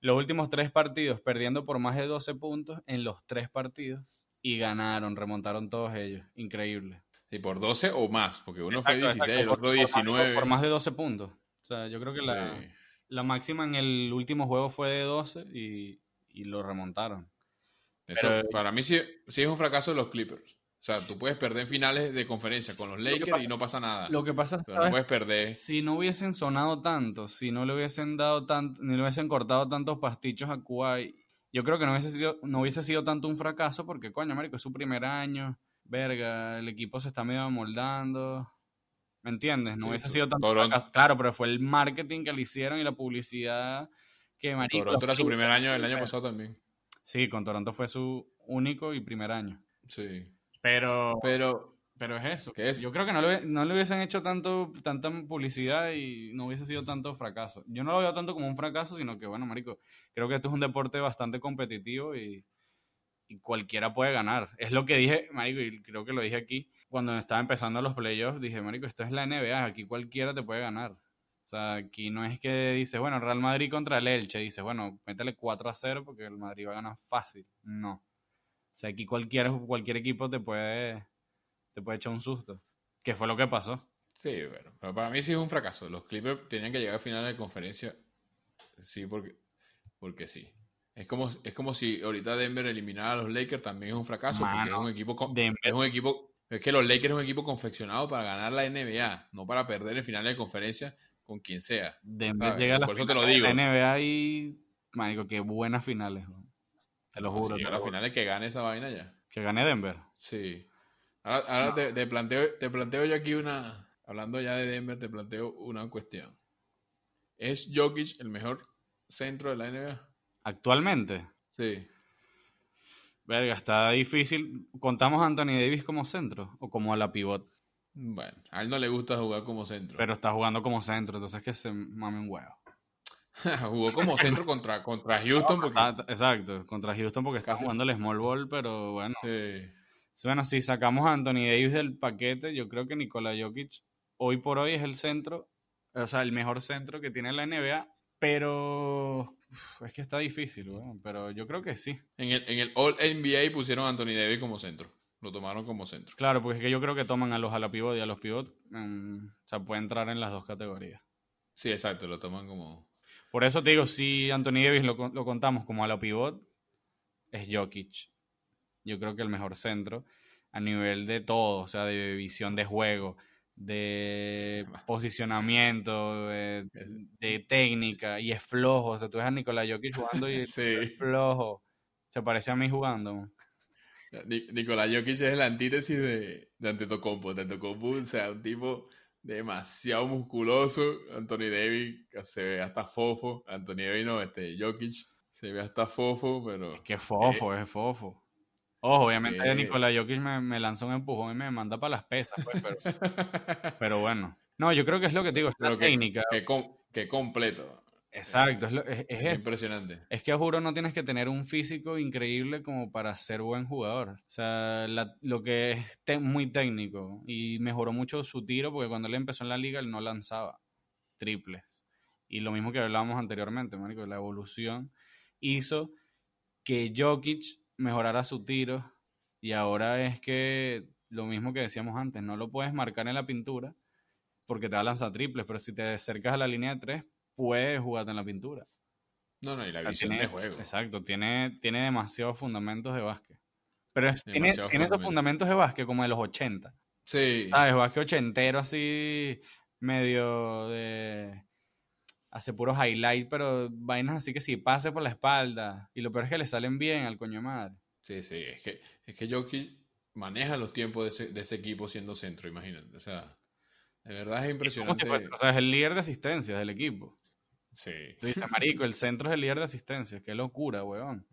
los últimos tres partidos perdiendo por más de 12 puntos en los tres partidos y ganaron, remontaron todos ellos. Increíble. Y por 12 o más, porque uno fue 16, el otro 19. Por, más de 12 puntos. O sea, yo creo que la, máxima en el último juego fue de 12 y, lo remontaron. Eso, para mí sí, sí es un fracaso de los Clippers. O sea, tú puedes perder en finales de conferencia con los Lakers y no pasa nada. Lo que pasa es que no puedes perder. Si no hubiesen sonado tanto, si no le hubiesen dado tanto, ni le hubiesen cortado tantos pastichos a Kuwait, yo creo que no hubiese sido, no hubiese sido tanto un fracaso porque, coño, Américo, es su primer año, verga, el equipo se está medio amoldando. ¿Me entiendes? No hubiese sido tanto fracaso. Claro, pero fue el marketing que le hicieron y la publicidad que, Marico... Toronto era su primer año el año pasado también. Sí, con Toronto fue su único y primer año. Sí. Pero, pero, pero es eso. Yo creo que no le, no le hubiesen hecho tanto, tanta publicidad y no hubiese sido tanto fracaso. Yo no lo veo tanto como un fracaso, sino que, bueno, Marico, creo que esto es un deporte bastante competitivo y, cualquiera puede ganar. Es lo que dije, Marico, y creo que lo dije aquí, cuando estaba empezando los playoffs, dije, Marico, esto es la NBA, aquí cualquiera te puede ganar. O sea, aquí no es que dices, bueno, Real Madrid contra el Elche, dices, bueno, métele 4 a 0 porque el Madrid va a ganar fácil. No. O sea, aquí cualquier, cualquier equipo te puede, te puede echar un susto. Que fue lo que pasó. Sí, bueno, pero para mí sí es un fracaso. Los Clippers tenían que llegar a final de conferencia. Sí, porque, porque sí. Es como, es como si ahorita Denver eliminara a los Lakers, también es un fracaso, porque es un equipo, con- es un equipo, es que los Lakers es un equipo confeccionado para ganar la NBA, no para perder en finales de conferencia con quien sea. Denver ¿sabes? llega a la Por eso te lo finales de la digo. NBA y, marico, qué buenas finales. weón. Te lo juro. lo a la final es que gane esa vaina ya. Que gane Denver. Sí. Ahora, ahora No. te, te planteo, te planteo yo aquí una, hablando ya de Denver, te planteo una cuestión. ¿Es Jokic el mejor centro de la NBA? Actualmente, Sí. verga, está difícil. ¿Contamos a Anthony Davis como centro o como a la pivot? Bueno, a él no le gusta jugar como centro. Pero está jugando como centro, entonces que se mame un huevo. Jugó como centro contra, contra Houston porque... Ah, exacto, contra Houston porque está jugando el small ball, pero bueno. Sí. Bueno, si sacamos a Anthony Davis del paquete, yo creo que Nikola Jokic hoy por hoy es el centro, o sea, el mejor centro que tiene la NBA, pero es que está difícil, weón, pero yo creo que sí. En el, en el All NBA pusieron a Anthony Davis como centro. Lo tomaron como centro. Claro, porque es que yo creo que toman a los a la pivot y a los pivot, mm, o sea, puede entrar en las dos categorías. Sí, exacto, lo toman como... Por eso te digo, si Anthony Davis lo, lo contamos como a la pivot, es Jokic. Yo creo que el mejor centro a nivel de todo, o sea, de visión de juego, de posicionamiento, de, de técnica, y es flojo. O sea, tú ves a Nikola Jokic jugando y Sí. es flojo. Se parece a mí jugando. Ni- Nicolás Jokic es la antítesis de, de Antetokounmpo. Antetokounmpo, o sea, un tipo demasiado musculoso. Anthony Davis se ve hasta fofo. Anthony Davis no, este Jokic se ve hasta fofo, pero... Que fofo, es fofo. Ojo, obviamente Eh. Nikola Jokic me, me lanza un empujón y me manda para las pesas, pues, pero, pero bueno. No, yo creo que es lo que te digo, es la Pero que- técnica. que, com- que completo. Exacto, es, lo- es- es Es eso. impresionante. Es que juro no tienes que tener un físico increíble como para ser buen jugador. O sea, la- lo que es te- muy técnico y mejoró mucho su tiro porque cuando él empezó en la liga él no lanzaba triples. Y lo mismo que hablábamos anteriormente, marico, la evolución hizo que Jokic mejorara su tiro y ahora es que lo mismo que decíamos antes, no lo puedes marcar en la pintura porque te va a lanzar triples, pero si te acercas a la línea de tres, puedes jugarte en la pintura. No, no, y la O sea, visión tiene- de juego. Exacto, tiene, tiene demasiados fundamentos de básquet. Pero es- tiene, esos fundamentos. de básquet como de los 80. Sí. ¿Sabes? Básquet ochentero así, medio de... Hace puros highlights, pero vainas así que sí, pase por la espalda. Y lo peor es que le salen bien al coño de madre. Sí, sí, es que, es que Jokic maneja los tiempos de ese, de ese equipo siendo centro, imagínate. O sea, de verdad es impresionante. si o sea, es el líder de asistencias del equipo. Sí. Tú dices, marico, el centro es el líder de asistencias. Qué locura, weón.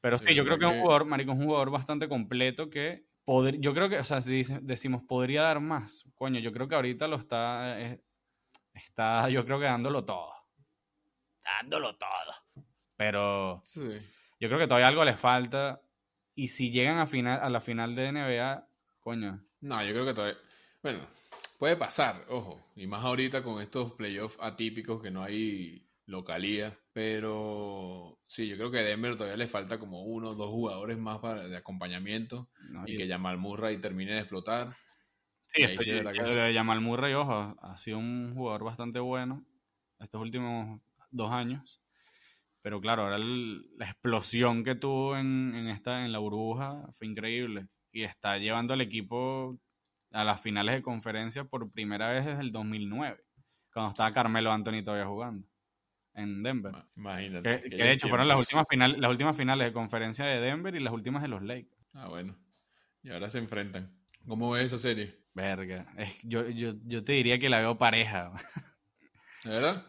Pero sí, yo creo que es un jugador, marico, es un jugador bastante completo que poder, yo creo que, o sea, si decimos podría dar más, coño, yo creo que ahorita lo está, eh, está, yo creo que dándolo todo, dándolo todo. Pero sí. yo creo que todavía algo le falta y si llegan a final, a la final de NBA, coño, No, yo creo que todavía. Bueno, puede pasar, ojo. Y más ahorita con estos playoffs atípicos que no hay localía. Pero sí, yo creo que a Denver todavía le falta como uno o dos jugadores más para, de acompañamiento. ¿no? Y que Jamal Murray termine de explotar. Sí, Y ahí estoy- sí es verdad que lo sí. de Jamal Murray, ojo, ha sido un jugador bastante bueno estos últimos dos años. Pero claro, ahora el- la explosión que tuvo en, en esta, en la burbuja fue increíble. Y está llevando al equipo a las finales de conferencia por primera vez desde el 2009, cuando estaba Carmelo Anthony todavía jugando en Denver. Ma- Imagínate. Que, de hecho fueron las últimas, finales, las últimas finales de conferencia de Denver y las últimas de los Lakers. Ah, bueno. Y ahora se enfrentan. ¿Cómo ves esa serie? Verga, es- yo, yo, yo te diría que la veo pareja. ¿De verdad?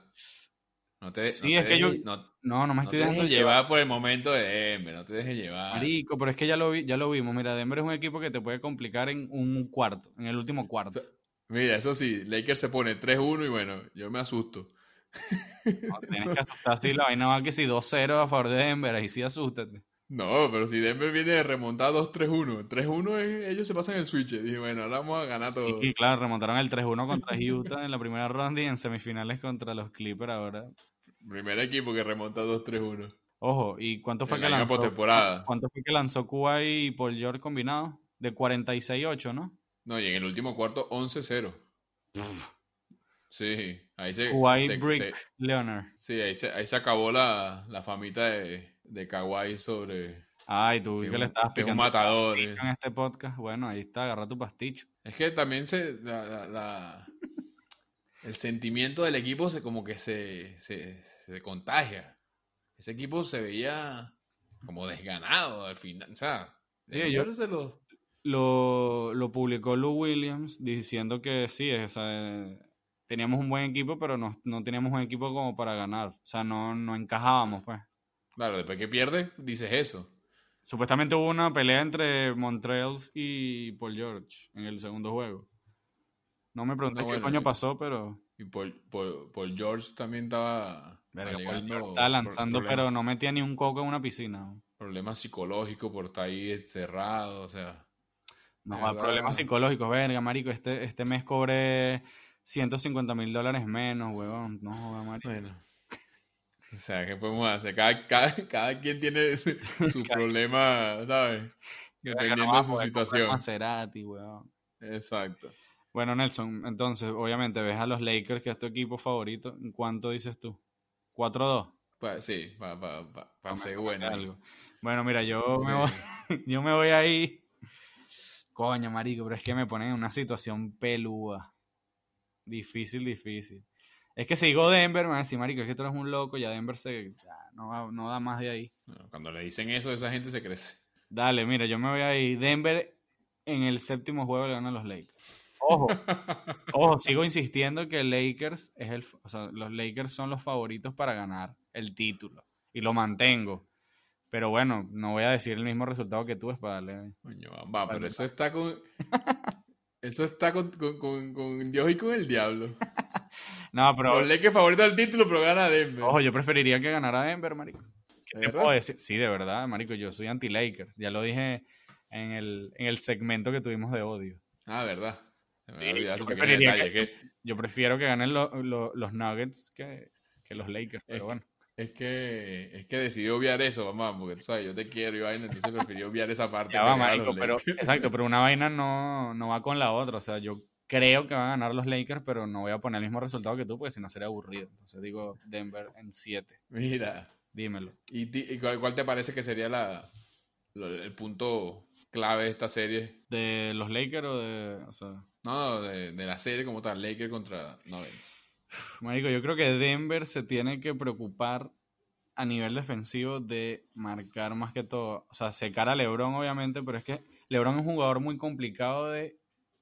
No te, Sí, no es te que yo- no, No, no me no estoy te dejando llevar por el momento de Denver, no te dejes llevar. Marico, pero es que ya lo vi, ya lo vimos. Mira, Denver es un equipo que te puede complicar en un cuarto, en el último cuarto. Mira, eso sí, Lakers se pone 3-1 y bueno, yo me asusto. No, tienes que asustar si la vaina va que si 2-0 a favor de Denver, ahí sí asústate. No, pero si Denver viene de remontar 2-3-1, 3-1 es- ellos se pasan el switch. Dije, bueno, ahora vamos a ganar todo. Y, y claro, remontaron el 3-1 contra Utah en la primera ronda y en semifinales contra los Clippers ahora. Primer equipo que remonta 2-3-1. Ojo, ¿y cuánto fue que la lanzó? postemporada. ¿Cuánto fue que lanzó Kuwait y Paul George combinado? De 46-8, ¿no? No, y en el último cuarto 11-0. Sí, ahí se, Kuwait, se- Brick, se- Leonard. sí, ahí se, ahí se acabó la, la famita de, de Kawhi sobre. Ay, tú que, le estabas picando. un matador. En este podcast, bueno, ahí está, agarra tu pasticho. Es que también se. La, el sentimiento del equipo se como que se, se, se contagia. Ese equipo se veía como desganado al final. O sea, sí, yo, lo, lo, publicó Lou Williams diciendo que sí, o sea, teníamos un buen equipo, pero no, no teníamos un equipo como para ganar. O sea, no, no encajábamos, pues. Claro, después que pierde, dices eso. Supuestamente hubo una pelea entre Montreals y Paul George en el segundo juego. No me pregunté qué coño pasó, pero. Y Paul, Paul, George también estaba. estaba lanzando, pero no metía ni un coco en una piscina. Problemas psicológicos por estar ahí encerrado, o sea. No, problemas psicológicos, verga, marico. Este, este mes cobré 150 mil dólares menos, huevón. No joda, marico. Bueno. O sea, ¿qué podemos hacer? Cada, cada, cada quien tiene su, problema, ¿sabes? Dependiendo de su situación. Maserati, weón. Exacto. Bueno, Nelson, entonces, obviamente, ves a los Lakers, que es tu equipo favorito. ¿En cuánto dices tú? ¿4-2? Pues, sí, para pa, pa, ser bueno. Algo. Bueno, mira, yo, me voy, yo me voy ahí. Coño, marico, pero es que me ponen en una situación pelúa. Difícil, difícil. Es que si digo Denver, me van a decir, marico, es que tú eres un loco, ya Denver se, no, no da más de ahí. Cuando le dicen eso, esa gente se crece. Dale, mira, yo me voy ahí. Denver en el séptimo juego le ganan los Lakers. Ojo, ojo, sigo insistiendo que Lakers es el, o sea, los Lakers son los favoritos para ganar el título y lo mantengo. Pero bueno, no voy a decir el mismo resultado que tú, es para darle. Coño, va, pero eso está con eso está con, con, con Dios y con el diablo. No, pero. Los Lakers favorito del título, pero gana Denver. Ojo, yo preferiría que ganara Denver, marico. ¿Qué te puedo decir? Sí, de verdad, marico. Yo soy anti-Lakers. Ya lo dije en el, en el segmento que tuvimos de odio. Ah, verdad. Yo, prefiero que ganen los Nuggets que, que, los Lakers, pero bueno. Es que, es que decidí obviar eso, mamá, porque sabes, yo te quiero y vaina, entonces preferí obviar esa parte. Ya va, marico, pero, exacto, pero una vaina no, no va con la otra. O sea, yo creo que van a ganar los Lakers, pero no voy a poner el mismo resultado que tú, porque si no sería aburrido. Entonces digo Denver en 7. Mira. Dímelo. ¿Y, cuál, te parece que sería la, el punto clave de esta serie? ¿De los Lakers o de...? No, de, la serie como tal, Lakers contra Nuggets. Marico, yo creo que Denver se tiene que preocupar a nivel defensivo de marcar más que todo. O sea, secar a LeBron, obviamente, pero es que LeBron es un jugador muy complicado de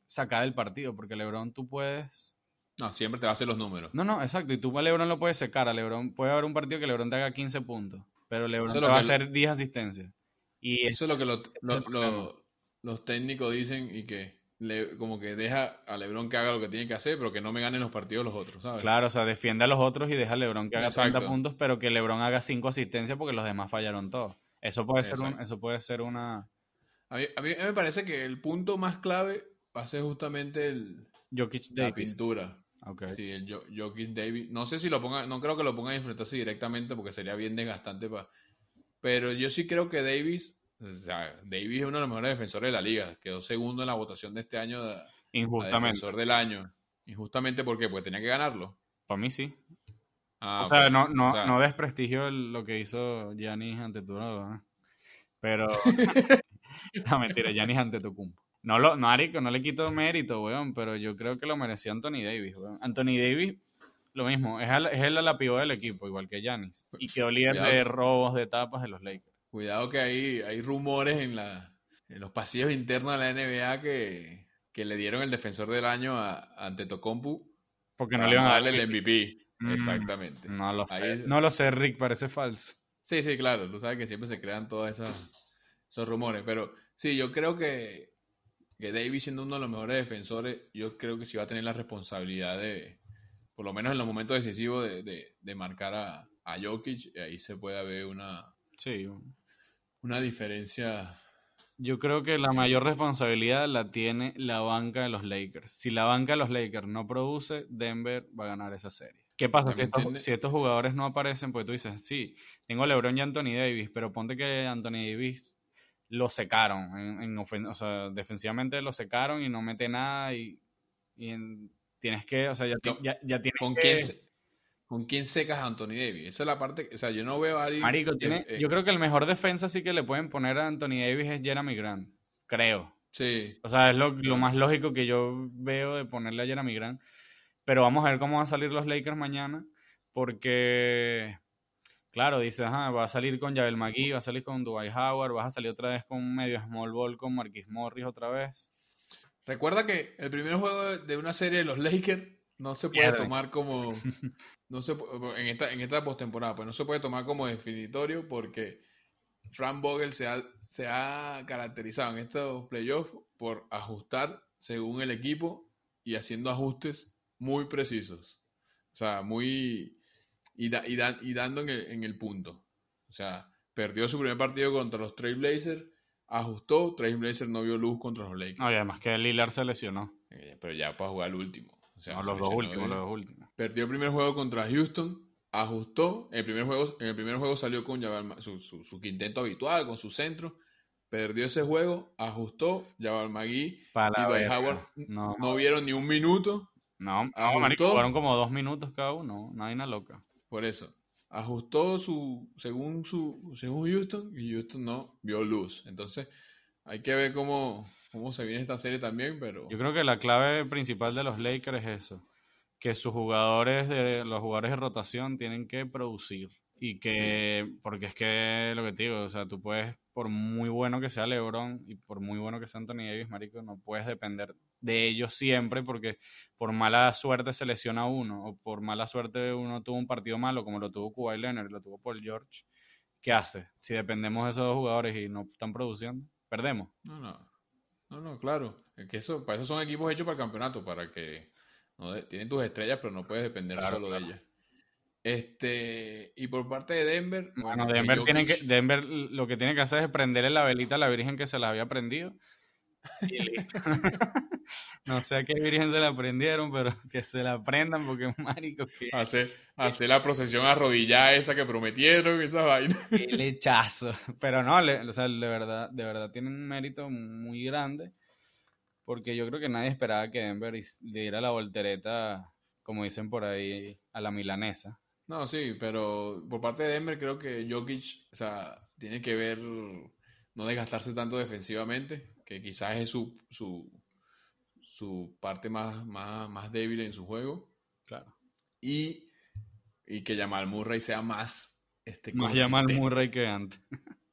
sacar el partido, porque LeBron tú puedes... No, siempre te va a hacer los números. No, no, exacto. Y tú a LeBron lo puedes secar. A LeBron puede haber un partido que LeBron te haga 15 puntos, pero LeBron te va a hacer 10 asistencias. Y eso es lo que los técnicos dicen y que le, como que deja a LeBron que haga lo que tiene que hacer, pero que no me ganen los partidos los otros, ¿sabes? Claro, o sea, defiende a los otros y deja a LeBron que haga 30 puntos, pero que LeBron haga 5 asistencias porque los demás fallaron todos. Eso puede ser eso puede ser una a mí, a mí, me parece que el punto más clave va a ser justamente el, la pintura. Okay. Sí, el Jokic Davis. No sé si lo ponga, no creo que lo pongan a enfrentarse directamente porque sería bien desgastante. Pa, pero yo sí creo que Davis, o sea, Davis es uno de los mejores defensores de la liga. Quedó segundo en la votación de este año de, Injustamente. defensor del año. Injustamente, ¿por qué? Porque tenía que ganarlo. Para mí sí. Ah, o sea, no, no, no desprestigio lo que hizo Giannis ante tu Pero. no, mentira, Giannis ante tu cumpo. No, lo, no, Arico, no le quito mérito, weón, pero yo creo que lo merecía Anthony Davis, weón. Anthony Davis, lo mismo, es, el, es el la del equipo, igual que Giannis. Y que líder de robos de tapas de los Lakers. Cuidado que hay, hay rumores en, la, en los pasillos internos de la NBA que, que le dieron el defensor del año a, ante Tocompu. Porque no le iban a darle el MVP. Mm, Exactamente. No lo sé. No lo sé, Rick, parece falso. Sí, sí, claro. Tú sabes que siempre se crean todos esos rumores. Pero sí, yo creo que que Davis siendo uno de los mejores defensores, yo creo que sí va a tener la responsabilidad de, por lo menos en los momentos decisivos, de, marcar a, a Jokic, y ahí se puede ver una, sí. Una diferencia. Yo creo que la mayor responsabilidad la tiene la banca de los Lakers. Si la banca de los Lakers no produce, Denver va a ganar esa serie. ¿Qué pasa si estos, si estos, jugadores no aparecen? Pues tú dices, sí, tengo LeBron y Anthony Davis, pero ponte que Anthony Davis lo secaron. En, o sea, defensivamente lo secaron y no mete nada y, tienes que, o sea, ya, ya, tienes ¿Con que... Quién ¿Con quién secas a Anthony Davis? Esa es la parte, o sea, yo no veo a alguien... Marico, tiene, eh, yo creo que el mejor defensa sí que le pueden poner a Anthony Davis es Jeremy Grant, creo. Sí. O sea, es lo, lo más lógico que yo veo de ponerle a Jeremy Grant. Pero vamos a ver cómo van a salir los Lakers mañana, porque, claro, dices, ajá, va a salir con Javel McGee, va a salir con Dwight Howard, vas a salir otra vez con medio small ball con Marquis Morris otra vez. Recuerda que el primer juego de una serie de los Lakers no se puede tomar como no se en esta en esta postemporada pues no se puede tomar como definitorio porque Frank Vogel se ha, se ha caracterizado en estos playoffs por ajustar según el equipo y haciendo ajustes muy precisos. O sea muy y, da- y, da- y dando en el, en el punto. O sea perdió su primer partido contra los Trailblazers ajustó Trailblazers no vio luz contra los Lakers. No, y además que Lillard se lesionó. Eh, pero ya para jugar el último o sea, No, se los dos últimos, los dos últimos. Perdió el primer juego contra Houston, ajustó. En el primer juego, en el primer juego salió con Jabal Ma- su, su, su quinteto habitual, con su centro. Perdió ese juego, ajustó. Jabal Magui Para y. Howard No, no vieron ni un minuto. no, marico, jugaron como dos minutos cada uno, no hay una loca. Por eso. Ajustó su, según su, según Houston, y Houston no vio luz. Entonces, hay que ver cómo, cómo se viene esta serie también, pero Yo creo que la clave principal de los Lakers es eso, que sus jugadores de los jugadores de rotación tienen que producir y que porque es que lo que te digo, o sea, tú puedes por muy bueno que sea LeBron y por muy bueno que sea Anthony Davis, marico, no puedes depender de ellos siempre porque por mala suerte se lesiona uno o por mala suerte uno tuvo un partido malo como lo tuvo Kawhi Leonard, lo tuvo Paul George. ¿Qué hace? Si dependemos de esos dos jugadores y no están produciendo, perdemos. No, no. No, no, claro. Es que eso, para eso son equipos hechos para el campeonato, para que no de- tienen tus estrellas, pero no puedes depender Claro, solo claro. de ellas. Este, y por parte de Denver, Bueno, Denver, que, Denver lo que tiene que hacer es prenderle la velita a la virgen que se la había prendido. Y listo. no sé a qué virgen se la prendieron, pero que se la prendan porque, marico, que hacer, hacer la procesión arrodillada esa que prometieron, esa vaina. qué lechazo. Pero no, le- o sea, de verdad, de verdad tienen un mérito muy grande. Porque yo creo que nadie esperaba que Denver le diera la voltereta, como dicen por ahí, a la milanesa. No, sí, pero por parte de Denver creo que Jokic, o sea, tiene que ver no desgastarse tanto defensivamente, que quizás es su, su, su parte más, más, más débil en su juego. Claro. y, y que Jamal Murray sea más este, Más Murray que antes.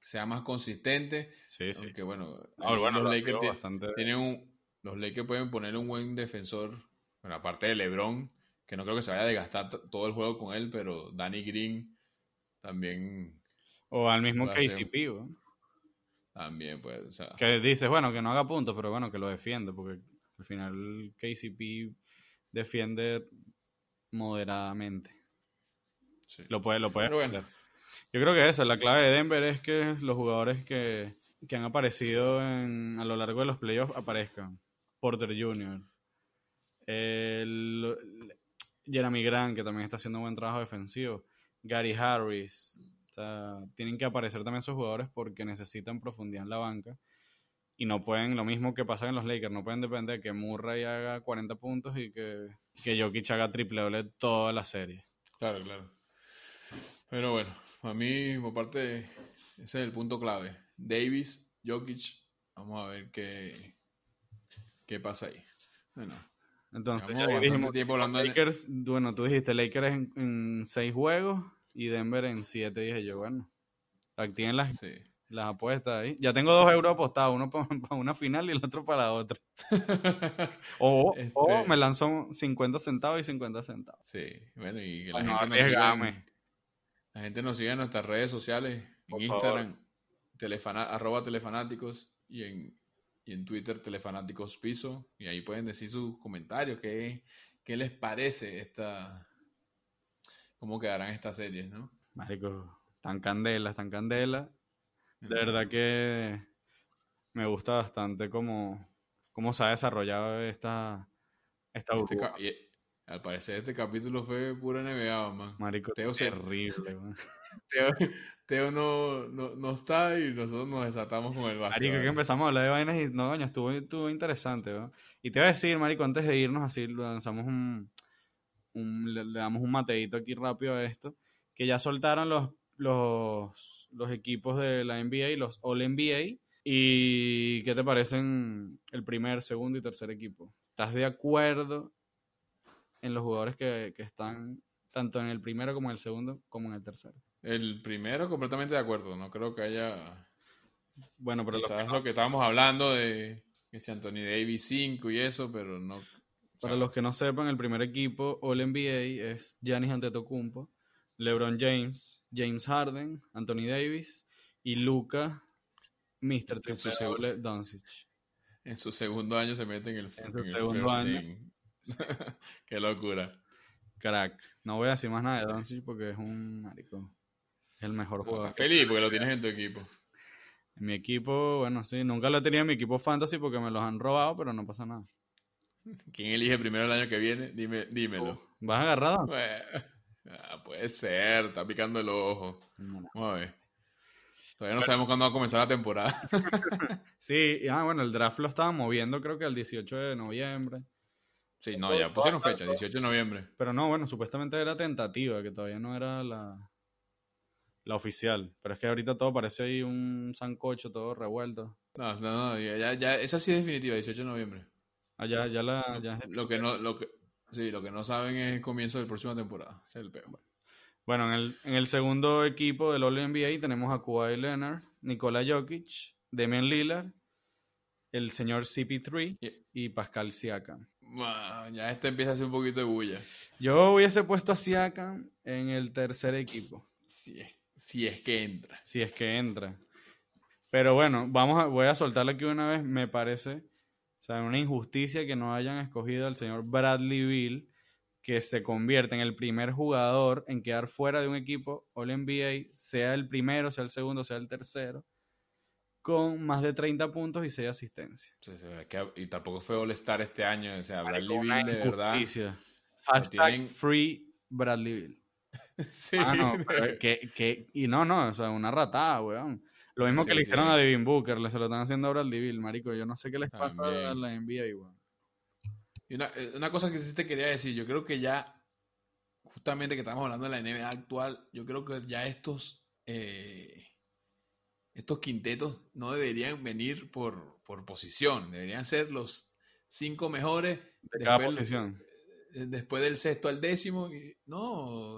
sea más consistente Sí, sí. porque bueno, Ah, los lo Lakers bastante. tienen un los Lakers pueden poner un buen defensor bueno, aparte de LeBron que no creo que se vaya a desgastar todo el juego con él pero Danny Green también O al mismo. KCP, ¿no? También pues o sea, Que dices, bueno, que no haga puntos, pero bueno, que lo defiende, porque al final KCP defiende moderadamente. sí. Lo puede, lo puede bueno. Yo creo que eso, la clave de Denver es que los jugadores que, que han aparecido en- a lo largo de los playoffs aparezcan. Porter Jr., el, Jeremy Grant, que también está haciendo un buen trabajo defensivo, Gary Harris. O sea, tienen que aparecer también esos jugadores porque necesitan profundidad en la banca. Y no pueden, lo mismo que pasa en los Lakers, no pueden depender de que Murray haga 40 puntos y que, que Jokic haga triple doble toda la serie. Claro, claro. Pero bueno, a mí, por parte, ese es el punto clave. Davis, Jokic, vamos a ver qué, qué pasa ahí. Bueno, Entonces, ya dijimos, tiempo hablando de- Lakers, bueno, tú dijiste Lakers en, en seis juegos y Denver en siete. Dije yo, bueno, aquí tienen las, sí. las apuestas ahí. Ya tengo dos euros apostados, uno para una final y el otro para la otra. O, Este- o me lanzó 50 centavos y 50 centavos. sí, bueno, y que la Para no gente nos siga en, arriesgarme. la gente nos siga en nuestras redes sociales, en Instagram, telefana- arroba telefanáticos y en, y en Twitter telefanáticos piso. Y ahí pueden decir sus comentarios, qué, qué les parece esta, cómo quedarán estas series, ¿no? Marico, tan candela, tan candela. De verdad que me gusta bastante cómo, cómo se ha desarrollado esta, esta Este y, al parecer este capítulo fue pura NBA, man. Marico, Teo terrible, man. Teo, Teo no, no, no está y nosotros nos desatamos con el básquet. Marico, que empezamos a hablar de vainas y no, coño, estuvo, estuvo interesante, ¿no? Y te voy a decir, Marico, antes de irnos así, lanzamos un, un- le, le damos un mateito aquí rápido a esto, que ya soltaron los, los, los equipos de la NBA, los All NBA. ¿Y qué te parecen el primer, segundo y tercer equipo? ¿Estás de acuerdo en los jugadores que, que están tanto en el primero como en el segundo como en el tercero? El primero, completamente de acuerdo. No creo que haya. Bueno, pero que Quizás no- lo que estábamos hablando de que si Anthony Davis 5 y eso, pero no. Para los que no sepan, el primer equipo All NBA es Giannis Antetokounmpo, LeBron James, James Harden, Anthony Davis y Luca, Mr. Triple Doncic. En su segundo año se mete en el, En su en segundo año. Qué locura. Crack. No voy a decir más nada de Doncic porque es un marico. Es el mejor jugador. estás feliz porque lo tienes en tu equipo. En mi equipo, bueno, sí, nunca lo he tenido en mi equipo fantasy porque me los han robado, pero no pasa nada. ¿Quién elige primero el año que viene? Dime, dímelo. ¿Vas agarrado? Bueno, ah, puede ser, está picando el ojo. Vamos a ver. Todavía no sabemos cuándo va a comenzar la temporada. Sí, ah, bueno, el draft lo estaban moviendo creo que al 18 de noviembre. Sí, no, ya pusieron fecha, 18 de noviembre. Pero no, bueno, supuestamente era tentativa, que todavía no era la, la oficial. Pero es que ahorita todo parece ahí un sancocho, todo revuelto. No, no, no, ya, ya, ya- esa sí es definitiva, 18 de noviembre. Allá, ya la, ya es- Lo que no, lo que, sí, lo que no saben es el comienzo de la próxima temporada. Es el peor. Bueno, en el, en el segundo equipo del All NBA tenemos a Kawhi Leonard, Nikola Jokic, Damian Lillard, el señor CP3 Y- y Pascal Siakam. Ah, Ya este empieza a hacer un poquito de bulla. Yo hubiese puesto a Siakam en el tercer equipo. Si es, si es que entra. si es que entra. Pero bueno, vamos a, voy a soltarle aquí una vez. Me parece, sea, una injusticia que no hayan escogido al señor Bradley Bill, que se convierte en el primer jugador en quedar fuera de un equipo All NBA, sea el primero, sea el segundo, sea el tercero, con más de 30 puntos y 6 asistencias. Sí, sí, es que- y tampoco fue All-Star este año. O sea, Bradley Beal de verdad. Hashtag tienen- free Bradley Bill. Sí, Ah, no, pero que, que, y no, no, o sea, una ratada, weón. Lo mismo que le sí. hicieron a Devin Booker, le se lo están haciendo ahora al Bill, marico. Yo no sé qué les pasa También. a la NBA. Y una, eh, una cosa que sí te quería decir, yo creo que ya, justamente que estamos hablando de la NBA actual, yo creo que ya estos, eh, estos quintetos no deberían venir por, por posición, deberían ser los cinco mejores De cada posición. eh, después del sexto al décimo. no,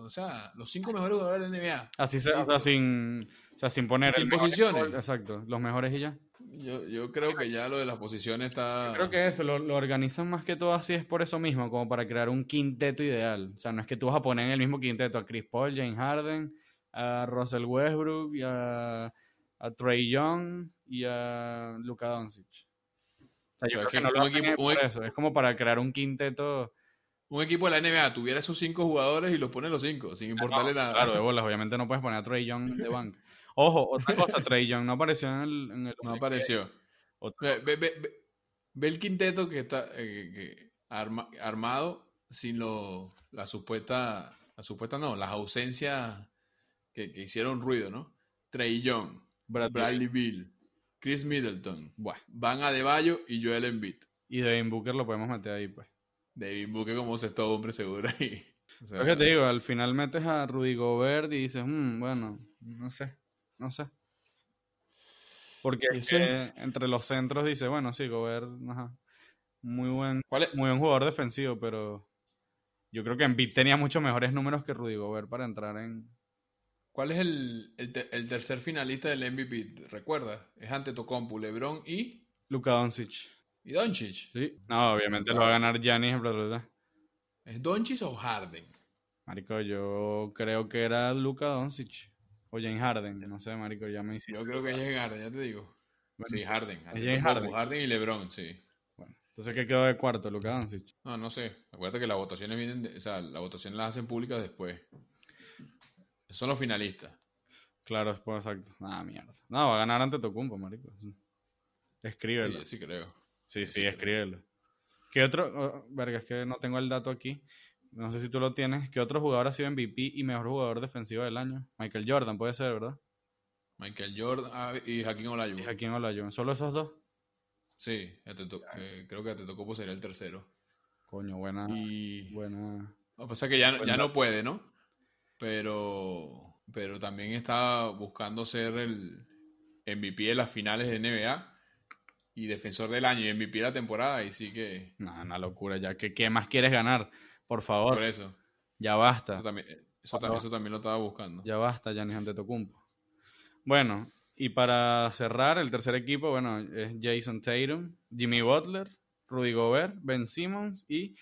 o sea, los cinco mejores jugadores de la NBA. Así se, o sea, sin, sea, sin poner Sin mejor posiciones. Exacto, los mejores y ya. Yo, yo creo que ya lo de las posiciones está... Creo que eso, lo, lo organizan más que todo así es por eso mismo, como para crear un quinteto ideal. O sea, no es que tú vas a poner en el mismo quinteto a Chris Paul, James Harden, a Russell Westbrook, y a, a Trey Young y a Luka Doncic. O sea, yo creo es que que no lo un hacen equipo- es un por eso. Es como para crear un quinteto. Un equipo de la NBA tuviera esos cinco jugadores y los pone los cinco, sin importarle No, nada. Claro, de bolas. Obviamente no puedes poner a Trey Young de banca. Ojo, otra cosa, Trey Young no apareció en el. En el No apareció. Ve, ve- ve- ve- el quinteto que está eh, que arma- armado sin lo, la supuesta, la supuesta no, las ausencias que, que hicieron ruido, ¿no? Trey Young, Bradley. Bradley Bill, Chris Middleton, Buah. Van Adebayo y Joel Embiid. Y Devin Booker lo podemos meter ahí, pues. David Booker como sexto hombre seguro ahí. O sea, Lo que te digo, al final metes a Rudy Gobert y dices, "Mm, bueno, no sé, no sé. Porque es que entre los centros dice, bueno, sí, Gobert, ajá, muy buen, ¿Cuál es, muy buen jugador defensivo, pero yo creo que Embiid tenía muchos mejores números que Rudy Gobert para entrar en... cuál es el, el te- el tercer finalista del MVP? ¿Recuerdas? Es ante Tocompu, LeBron y, Luka Doncic. y Doncic. Sí, no, obviamente lo va a ganar Giannis, bla, bla. ¿Es Doncic o Harden? Marico, yo creo que era Luka Doncic o James Harden, no sé, marico, ya me hiciste. Yo creo que es Harden, ya te digo. Bueno, Sí, Harden. James Tocumpo, Harden. y LeBron, sí. Bueno, entonces, ¿qué quedó de cuarto? Luka Doncic. No, no sé. Acuérdate que las votaciones vienen, de- o sea, las votaciones las hacen públicas después. Son los finalistas. Claro, después, exacto. Ah, mierda. No, va a ganar ante Tocumpo, marico. Sí, Escríbelo. yo sí creo. Sí, sí sí, escríbelo. ¿Qué otro? oh, verga, es que no tengo el dato aquí. No sé si tú lo tienes. ¿Qué otro jugador ha sido MVP y mejor jugador defensivo del año? Michael Jordan, puede ser, ¿verdad? Michael Jordan ah, y Hakim Olajuwon. ¿Y Hakim Olajuwon? ¿Solo esos dos? Sí, eh, creo que Antetokounmpo sería el tercero. Coño, buena, Y buena. Lo que pasa es que ya, Pues ya no. puede, ¿no? Pero, pero también está buscando ser el MVP de las finales de NBA y defensor del año y MVP de la temporada. Y sí que, No, una locura ya. ¿Qué, qué más quieres ganar? Por favor, por eso. ya basta. Eso también, eso, eso lo estaba buscando. Ya basta, Giannis Antetokounmpo. Bueno, y para cerrar, el tercer equipo, bueno, es Jason Tatum, Jimmy Butler, Rudy Gobert, Ben Simmons y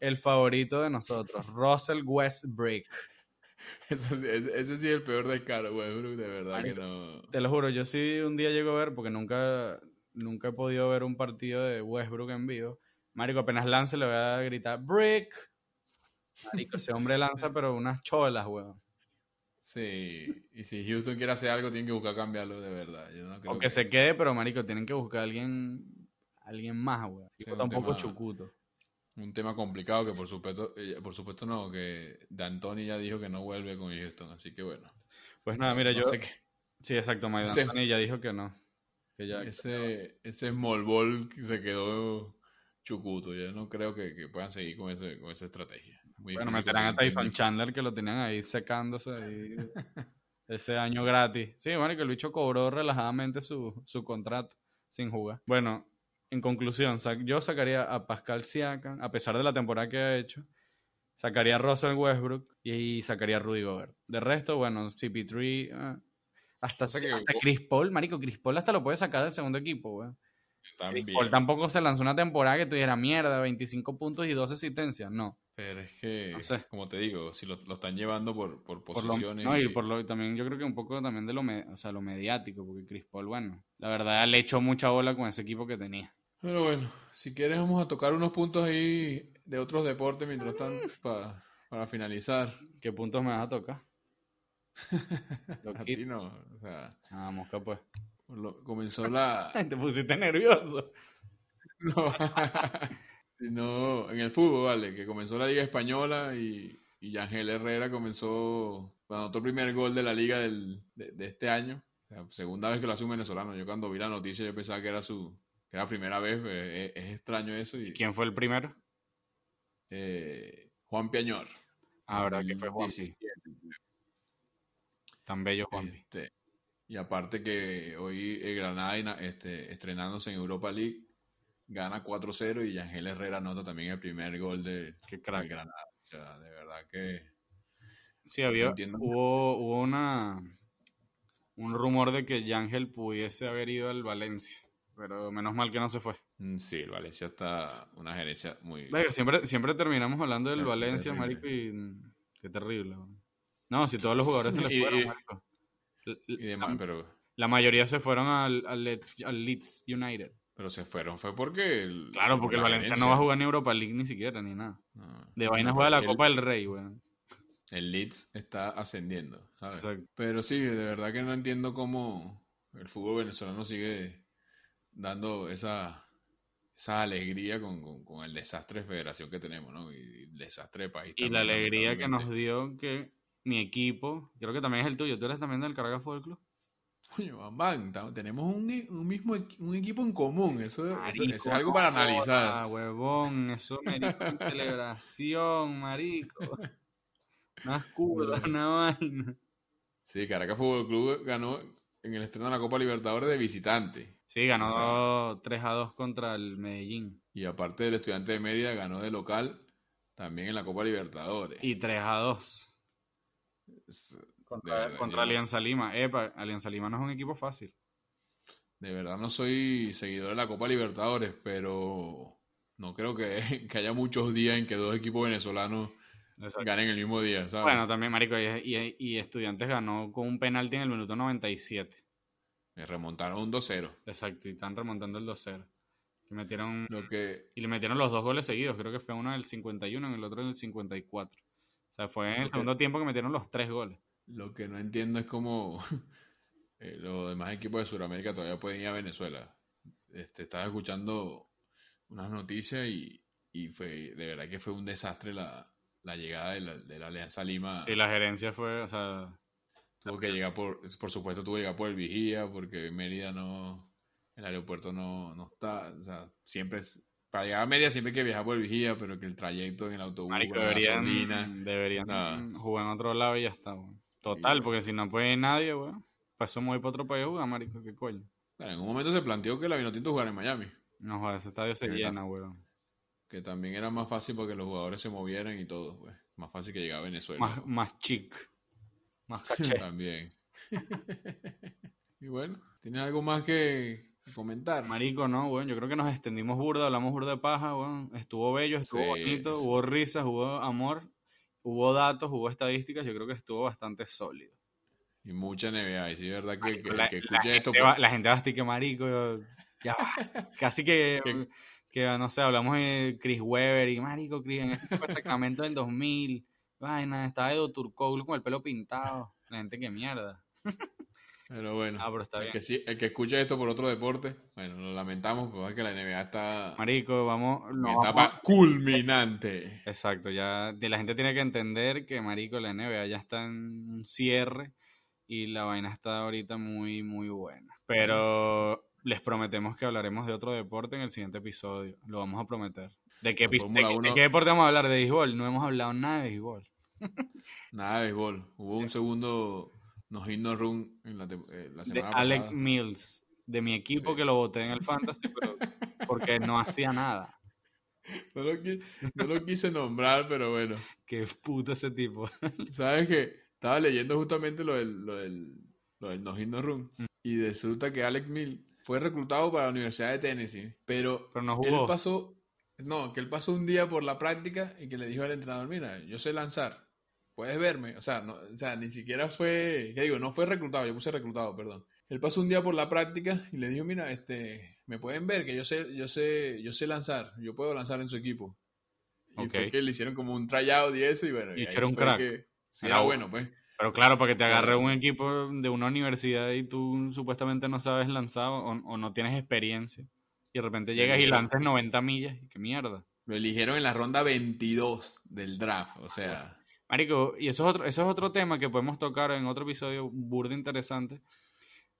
el favorito de nosotros, Russell Westbrook. Eso sí- ese, ese sí es el peor descaro, Westbrook, de verdad que no. Te lo juro, yo sí un día llego a ver, porque nunca, nunca he podido ver un partido de Westbrook en vivo. Marico, apenas lance le voy a gritar, Brick. Marico, ese hombre lanza, pero unas cholas, weón. Sí, y si Houston quiere hacer algo, tienen que buscar cambiarlo de verdad. Yo no creo O que se quede, pero marico, tienen que buscar a alguien, alguien más, weón. Sí, tampoco chucuto. Un tema complicado que por supuesto, eh, por supuesto no, que D'Antoni ya dijo que no vuelve con Houston, así que bueno. Pues nada, mira, no yo... sé qué- Sí, exacto, Mike Ese- D'Antoni ya dijo que no. Que ya... ese, ese small ball que se quedó chucuto, ya no creo que, que puedan seguir con, ese, con esa estrategia. Muy Bueno, meterán a Tyson Chandler que lo tenían ahí secándose ahí ese año gratis. Sí, bueno, que el bicho cobró relajadamente su, su contrato sin jugar. Bueno, en conclusión, yo sacaría a Pascal Siakam, a pesar de la temporada que ha hecho, sacaría a Russell Westbrook y sacaría a Rudy Gobert. De resto, bueno, CP3, ah, hasta, que- hasta Chris Paul, marico, Chris Paul hasta lo puede sacar del segundo equipo. También, Chris Paul tampoco se lanzó una temporada que tuviera mierda, 25 puntos y 12 asistencias, no. Pero es que, No sé. como te digo, si lo, lo están llevando por, por por lo, posiciones. no, y por lo también yo creo que un poco también de lo, me- o sea, lo mediático, porque Chris Paul, bueno, la verdad le echó mucha bola con ese equipo que tenía. Pero bueno, si quieres vamos a tocar unos puntos ahí de otros deportes mientras tanto pa- para finalizar. ¿Qué puntos me vas a tocar? A ti no, o sea, Ah, mosca pues. lo- comenzó la... Te pusiste nervioso. No, sino en el fútbol, vale, que comenzó la Liga Española y, y Yangel Herrera comenzó, bueno, anotó el primer gol de la Liga del- de, de este año. O sea, segunda vez que lo hace un venezolano. Yo cuando vi la noticia yo pensaba que era su que era la primera vez, eh, es, es extraño eso. Y, ¿Quién fue el primero? eh, Juan Piañor. Ah, verdad que fue Juan. 17. Tan bello Juan. Este, y aparte que hoy el Granada ina- este, estrenándose en Europa League gana 4-0 y Yangel Herrera anota también el primer gol de, Qué. Granada. O sea, de verdad que Sí, había, hubo, hubo una un rumor de que Yangel pudiese haber ido al Valencia, pero menos mal que no se fue. mm, sí, el Valencia está una gerencia muy... Venga, siempre, siempre terminamos hablando del Es Valencia, terrible. marico, y mm, qué terrible. No, si todos los jugadores se les Y- fueron, marico. Y demás, la, pero, la mayoría se fueron al, al, al Leeds United. Pero se fueron, fue porque... El, Claro, por porque el Valencia no va a jugar ni Europa League ni siquiera, ni nada. No, De vaina juega la Copa del Rey, weón. El Leeds está ascendiendo, ¿sabes? Exacto. Pero sí, de verdad que no entiendo cómo el fútbol venezolano sigue dando esa, esa alegría con, con- con el desastre de federación que tenemos, ¿no? Y el desastre de país. Y la alegría que nos dio que mi equipo, creo que también es el tuyo, tú eres también del Caracas Fútbol Club. Bambán, ta- tenemos un, un mismo un equipo en común, eso, eso- eso Marico, es algo para analizar. joda, huevón, eso una celebración, marico. Una culo, una vaina. Sí, Caracas Fútbol Club ganó en el estreno de la Copa Libertadores de visitante. Sí, ganó O sea- 3 a 2 contra el Medellín. Y aparte del estudiante de Mérida, ganó de local también en la Copa Libertadores. Y 3 a 2 Es- de contra, verdad, contra yo- Alianza Lima. Epa, Alianza Lima no es un equipo fácil. De verdad no soy seguidor de la Copa Libertadores, pero no creo que, que haya muchos días en que dos equipos venezolanos Exacto. ganen el mismo día, ¿sabes? Bueno, también, marico, y, y- y Estudiantes ganó con un penalti en el minuto 97. Me remontaron un 2-0. Exacto, y están remontando el 2-0. Y metieron, Lo que, y le metieron los dos goles seguidos. Creo que fue uno en el 51 y el otro en el 54. O sea, fue en el segundo tiempo que metieron los tres goles. Lo que no entiendo es cómo eh, los demás equipos de Sudamérica todavía pueden ir a Venezuela. Este, estaba escuchando unas noticias y, y fue, de verdad que fue un desastre la, la llegada de la, de la Alianza Lima. Sí, la gerencia fue, o sea, Tuvo que llegar por, por supuesto, tuvo que llegar por el vigía, porque Mérida no, el aeropuerto no, no está, o sea, siempre es- para llegar a Mérida siempre hay que viajar por el vigía, pero que el trayecto en el autobús, Marico, deberían, gasolina, deberían nada. jugar en otro lado y ya está, weón. Total, weón. porque si no puede nadie, weón. Para eso me voy para otro país a jugar, marico, qué coño. En un momento se planteó que la Vinotinto jugara en Miami, No, joder, ese estadio se llena, weón. que también era más fácil porque los jugadores se movieran y todo, pues. Más fácil que llegar a Venezuela. Más, más chic. Más caché. También. y bueno, ¿tienes algo más que comentar? Marico, no, weón. Yo creo que nos extendimos burda, hablamos burda de paja, weón. Estuvo bello, estuvo Sí, bonito, sí. hubo risas, hubo amor, hubo datos, hubo estadísticas. Yo creo que estuvo bastante sólido. Y mucha NBA. Y sí, es verdad que, Marico, que, la, que la escuche esto. gente va, la gente va a estar que marico, yo- ya va. Casi que, Que- que, no sé, hablamos de Chris Webber y marico, Chris, en ese tipo de Sacramento del 2000, vaina, estaba Edo Turkoglu con el pelo pintado. La gente que mierda. Pero bueno, Ah, pero está el, bien. que, sí- el que escuche esto por otro deporte, bueno, lo lamentamos, porque es que la NBA está Marico, vamos, no, etapa vamos- culminante. Exacto, ya de la gente tiene que entender que Marico, la NBA ya está en un cierre y la vaina está ahorita muy, muy buena. Pero les prometemos que hablaremos de otro deporte en el siguiente episodio. Lo vamos a prometer. ¿De qué, de qué deporte vamos a hablar? ¿De béisbol? No hemos hablado nada de béisbol. Nada de béisbol. Hubo un segundo no hit no run en la, eh, la De semana Alec pasada. Mills, de mi equipo Sí. que lo voté en el Fantasy, pero porque no hacía nada. No lo, qui- no lo quise nombrar, pero bueno. Qué puto ese tipo. ¿Sabes qué? Estaba leyendo justamente lo del, lo del, lo del no hit no run. Mm. Y resulta que Alec Mill fue reclutado para la Universidad de Tennessee. Pero Pero no él jugó. pasó, no, que él pasó un día por la práctica y que le dijo al entrenador, mira, yo sé lanzar, puedes verme. O sea, no, o sea, ni siquiera fue, ¿qué digo? No fue reclutado, yo puse reclutado, perdón. Él pasó un día por la práctica y le dijo, mira, este, me pueden ver que yo sé, yo sé, yo sé lanzar, yo puedo lanzar en su equipo. Y Ok. fue que le hicieron como un tryout y eso, y bueno, Y ahí era un crack. que- sí, Era bueno. pues. Pero claro, para que te agarre un equipo de una universidad y tú supuestamente no sabes lanzar o, o no tienes experiencia. Y de repente llegas y lanzas 90 millas. y ¡Qué mierda! Lo eligieron en la ronda 22 del draft, o sea, Marico, y eso es otro, eso es otro tema que podemos tocar en otro episodio burdo interesante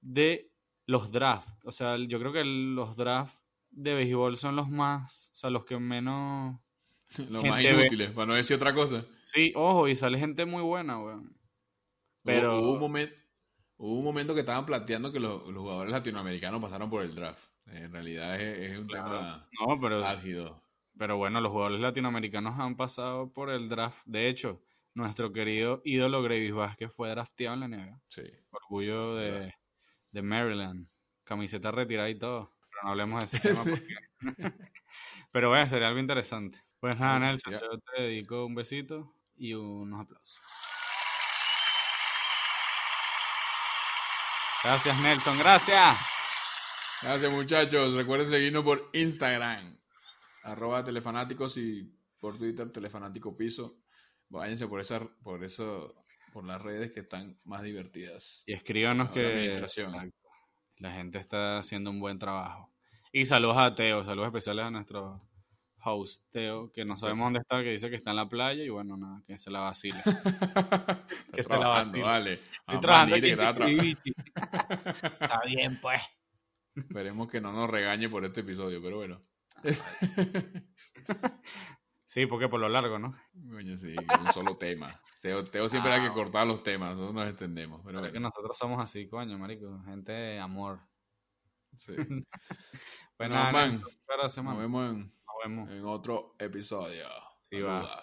de los drafts. O sea, yo creo que los drafts de béisbol son los más, o sea, los que menos... los más Gente ve- inútiles, para no decir otra cosa. Sí, ojo, y sale gente muy buena, weón. Pero- Hubo, hubo un momento, hubo un momento que estaban planteando que los, los jugadores latinoamericanos pasaron por el draft. En realidad es, es un Claro. tema No, pero... álgido. Pero bueno, los jugadores latinoamericanos han pasado por el draft. De hecho, nuestro querido ídolo Gravis Vázquez fue drafteado en la NBA. Sí. Orgullo de, de Maryland. Camiseta retirada y todo. Pero no hablemos de ese tema porque... Pero bueno, sería algo interesante. Pues nada, Nelson, yo te dedico un besito y unos aplausos. Gracias, Nelson. Gracias. Gracias muchachos. Recuerden seguirnos por Instagram. Arroba telefanáticos y por Twitter telefanático piso. Váyanse por esa, por eso, por las redes que están más divertidas. Y escríbanos que la gente está haciendo un buen trabajo. Y saludos a Teo, saludos especiales a nuestro host Teo, que no sabemos dónde está, que dice que está en la playa y bueno, nada, que se la vacile. Está Que se la trabajando, vacile. vale. Estoy trabajando aquí que. Trivichi. Está bien, pues. Esperemos que no nos regañe por este episodio, pero bueno. Sí, porque por lo largo, ¿no? Coño, sí, un solo tema. Teo, Teo siempre hay que cortar los temas, nosotros nos extendemos. Pero Pero es que nosotros somos así, coño, marico, gente de amor. sí. Bueno, nada, man, Nos vemos en, Nos vemos. en otro episodio. Sí, va.